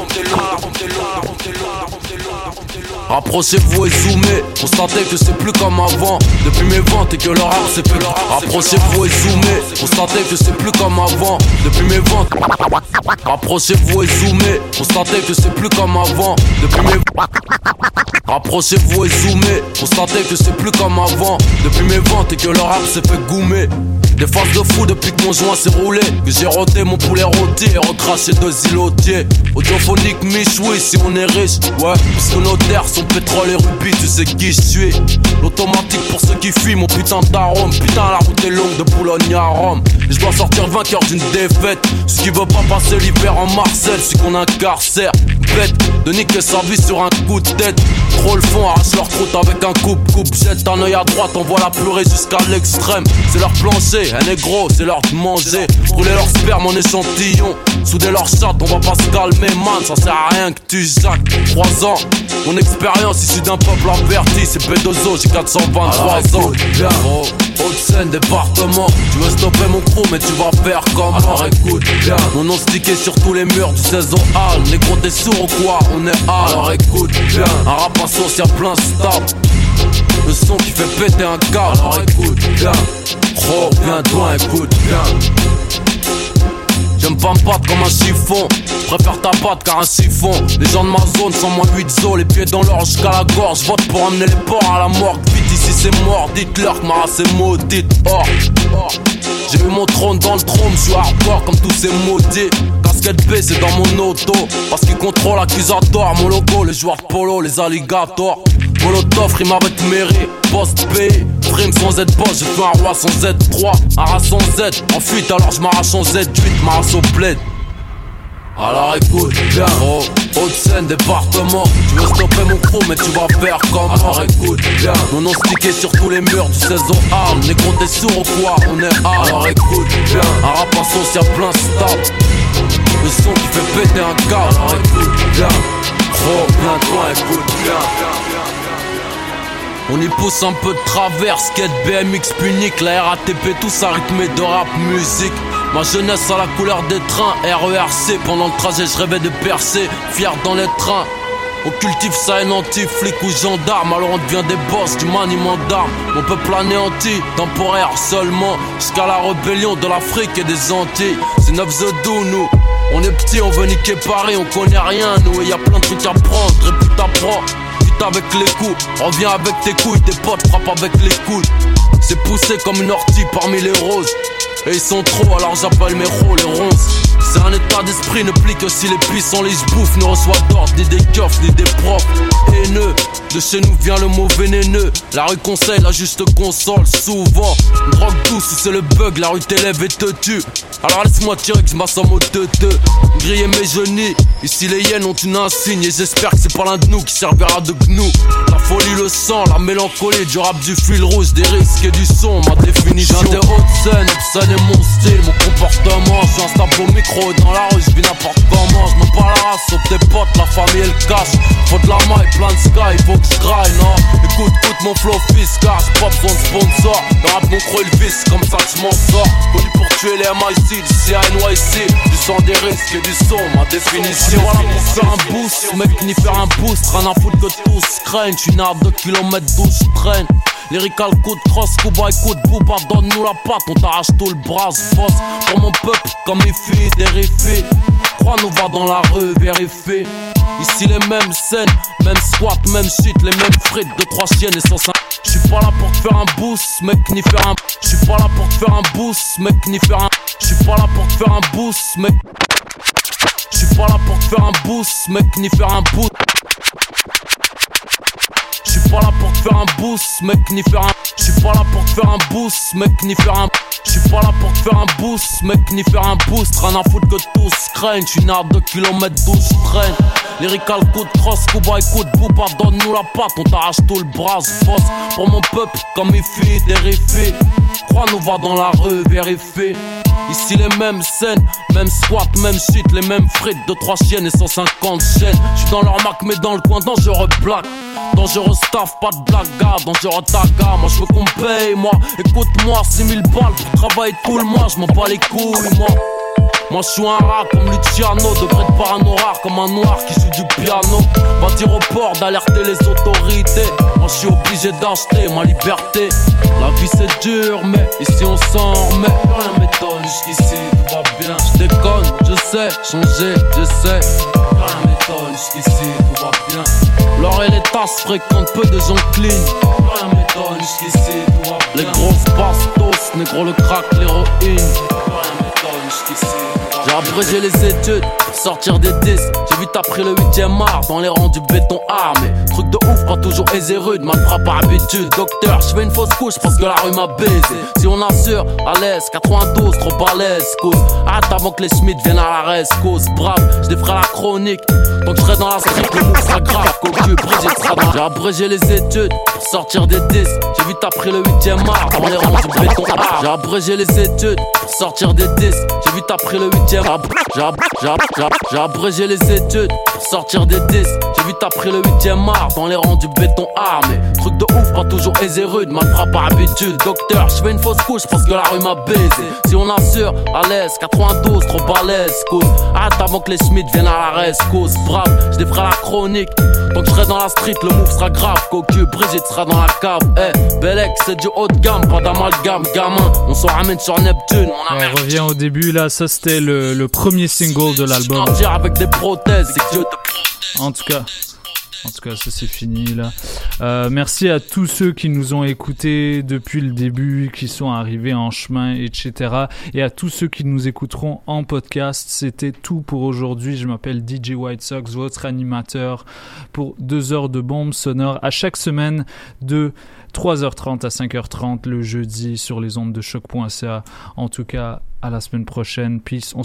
Approchez-vous et zoomez, constatez que c'est plus comme avant. Depuis mes ventes et que le rap c'est plus Approchez-vous et zoomez, constatez que c'est plus comme avant. Depuis mes ventes. Approchez-vous et zoomez, constatez que c'est plus comme avant. Depuis mes Approchez-vous et zoomez, constatez que c'est plus comme avant. Depuis mes ventes et que le rap s'est fait goumer. Des faces de fou depuis que mon joint s'est roulé. Que j'ai roté mon poulet rôti et recraché deux îlotiers. Audiophonique Michoui si on est riche. Ouais, puisque nos terres sont pétrole et rubis Tu sais qui je suis L'automatique pour ceux qui fuient mon putain d'arôme Putain la route est longue de Boulogne à Rome Et je dois sortir vainqueur d'une défaite Ce qui veut pas passer l'hiver en Marseille C'est qu'on incarcère Bête de niquer sa vie sur un coup de tête Trop le fond, arrache leur croûte avec un coupe-coupe Jette un œil à droite, on voit la pleurer jusqu'à l'extrême C'est leur plancher un négro, c'est l'heure de manger. Rouler leur sperme en échantillon. Souder leur chatte, on va pas se calmer, man. Ça sert à rien que tu jacques. 3 ans, mon expérience issue d'un peuple averti. C'est P2O, j'ai 423 ans. Bien, oh, Haute-Seine, département. Tu veux stopper mon crew, mais tu vas faire comme Alors écoute, bien. Mon nom stické sur tous les murs du 16 hall. Négro, t'es sourd ou quoi? On est hall. Alors écoute, bien. Un rap à sauce, y'a plein stop. Le son qui fait péter un câble. Alors écoute, bien. Oh, bien toi, écoute bien. J'aime pas me battre comme un chiffon. Préfère ta patte car un siphon. Les gens de ma zone sont moins 8 zo, les pieds dans l'or jusqu'à la gorge. Vote pour amener les porcs à la morgue. Vite ici c'est mort, dites-leur que ma race est maudite. Or, j'ai eu mon trône dans le trône, je hardcore comme tous ces maudits. Casquette B c'est dans mon auto, parce qu'ils contrôlent l'accusatoire. Mon logo, les joueurs de polo, les alligators. Molotov rime avec mairie, post P, prime sans Z-Boss, j'ai fait un roi sans Z3, un rat sans Z, en fuite alors je m'arrache en Z8, ma race au bled. Alors écoute bien, oh, Haute-Seine, département. Tu veux stopper mon crew mais tu vas faire comme Alors écoute bien, mon nom stické sur tous les murs du 16 au arme Négro t'es sourd ou quoi, on est arme Alors écoute bien, un rap y'a plein stop. Le son qui fait péter un câble. Alors écoute bien, oh bien toi écoute bien On y pousse un peu de travers, skate, BMX, punique, la RATP, tout ça rythmé de rap, musique. Ma jeunesse à la couleur des trains, RERC, pendant le trajet je rêvais de percer, fier dans les trains. On cultive ça et flic ou gendarme, alors on devient des boss du maniement d'armes. Mon peuple anéanti, temporaire seulement, jusqu'à la rébellion de l'Afrique et des Antilles. C'est 9 The nous. On est petit, on veut niquer Paris, on connaît rien, nous, et y a plein de trucs à prendre, répute à prendre. Avec les coups, reviens avec tes couilles, tes potes frappent avec les couilles. C'est poussé comme une ortie parmi les roses. Et ils sont trop, alors j'appelle mes rôles les ronces. C'est un état d'esprit, ne plie que si les puissants les bouffent. Ne reçoit d'ordre, ni des keufs, ni des profs. Haineux, de chez nous vient le mot vénéneux. La rue conseille, la juste console, souvent. drogue douce, c'est le bug, la rue t'élève et te tue. Alors laisse-moi tirer que je m'assomme au te Griller mes genoux, ici les hyènes ont une insigne. Et j'espère que c'est pas l'un de nous qui servira de gnou. La folie, le sang, la mélancolie, du rap, du fil rouge, des risques et du son, ma définition. J'ai des hautes scènes, mon style, mon comportement. Je suis un au micro dans la rue, je vis n'importe comment. Je me parle la race, tes potes, la famille et le. Faut de la maille, plein de sky, faut que je non. Écoute, écoute mon flow fiscal, pas besoin de sponsor. Dans rap, mon croix, il visse, comme ça je m'en sors. Tuer les MIC, du CNYC, du sang des risques et du son, ma définition. Voilà pour faire un boost, mec, ni faire un boost. Rien à foutre que tous craignent, né à 2 km 12 traîne. Lyrical coup de cross, Kuba de booba, donne-nous la patte, on t'arrache tout le bras, boss pour mon peuple, comme les filles des Crois-nous, va dans la rue, vérifier. Ici les mêmes scènes, même squat, même shit, les mêmes frites de trois chiennes et 105. J'suis pas là pour te faire un boost, mec, ni faire un. J'suis pas là pour te faire un boost, mec, ni faire un. J'suis pas là pour te faire un boost, mec. J'suis pas là pour te faire un boost, mec, ni faire un boost. J'suis pas là pour te faire un boost, mec, ni faire un. J'suis pas là pour te faire un boost, mec, ni faire un. J'suis pas là pour te faire un boost, mec, ni faire un boost. Rien à foutre que tous craignent. J'suis né à 2 km 12 traîne. Lyrical coup de cross, Kuba de booba, donne-nous la patte, on t'arrache tout le bras, boss. Pour mon peuple, comme mes filles, des Crois-nous, va dans la rue, vérifier. Ici les mêmes scènes, même squat, même shit, les mêmes frites de 3 chiennes et 150 chaînes. J'suis dans leur mac, mais dans le coin dangereux black. Dangereux pas de blague, dangereux taga. Moi j'veux qu'on paye, moi. Écoute-moi, 6000 balles pour travailler tout le mois, j'm'en bats les couilles, moi. Moi je suis un rat comme Luciano, degré de parano rare comme un noir qui joue du piano. Va dire au port d'alerter les autorités. Moi je suis obligé d'acheter ma liberté. La vie c'est dur, mais ici on s'en remet. Rien m'étonne, jusqu'ici tout va bien. Je déconne, je sais, changer, je sais. Rien m'étonne, jusqu'ici tout va bien. L'or et les tasses fréquentent peu de gens clean. Rien m'étonne, jusqu'ici tout va bien. Les grosses bastos, négro le crack, l'héroïne. Rien m'étonne, jusqu'ici j'ai abrégé les études pour sortir des disques. J'ai vite appris le 8ème art dans les rangs du béton armé. Truc de ouf, pas toujours aisé rude, mal frappe par habitude. Docteur, je fais une fausse couche parce que la rue m'a baisé. Si on assure, à l'aise, 92, trop à l'aise, cause. Hâte avant que les Schmitt viennent à la rescousse. Brave, je ferai la chronique. Donc je serai dans la street, le move sera grave. Cocu, Brigitte sera. J'ai abrégé les études pour sortir des disques. J'ai vite appris le 8ème art dans les rangs du béton art. J'ai abrégé les études pour sortir des disques. J'ai vite appris le 8ème j'ai abrégé les études pour sortir des disques. J'ai vite appris le 8ème art dans les rangs du béton armé. Truc de ouf, pas toujours aisé rude, mal frappe par habitude. Docteur, je fais une fausse couche parce que la rue m'a baisé. Si on assure, à l'aise, 92, trop balèze, cause. Hâte avant que les Schmitt viennent à la rescousse. Brave, je ferai la chronique. Donc je serai dans la street, le move sera grave. Cocu, Brigitte sera dans la cave. Eh, hey, c'est du haut de gamme, pas d'amalgame, gamin. On s'en ramène sur Neptune. On, on revient au début, là, ça c'était le le, premier single de l'album. avec des prothèses, En tout cas. En tout cas, ça c'est fini là. Euh, merci à tous ceux qui nous ont écoutés depuis le début, qui sont arrivés en chemin, etc. Et à tous ceux qui nous écouteront en podcast. C'était tout pour aujourd'hui. Je m'appelle DJ White Sox, votre animateur pour deux heures de bombes sonores à chaque semaine de 3h30 à 5h30 le jeudi sur les ondes de choc.ca. En tout cas, à la semaine prochaine. Peace. On se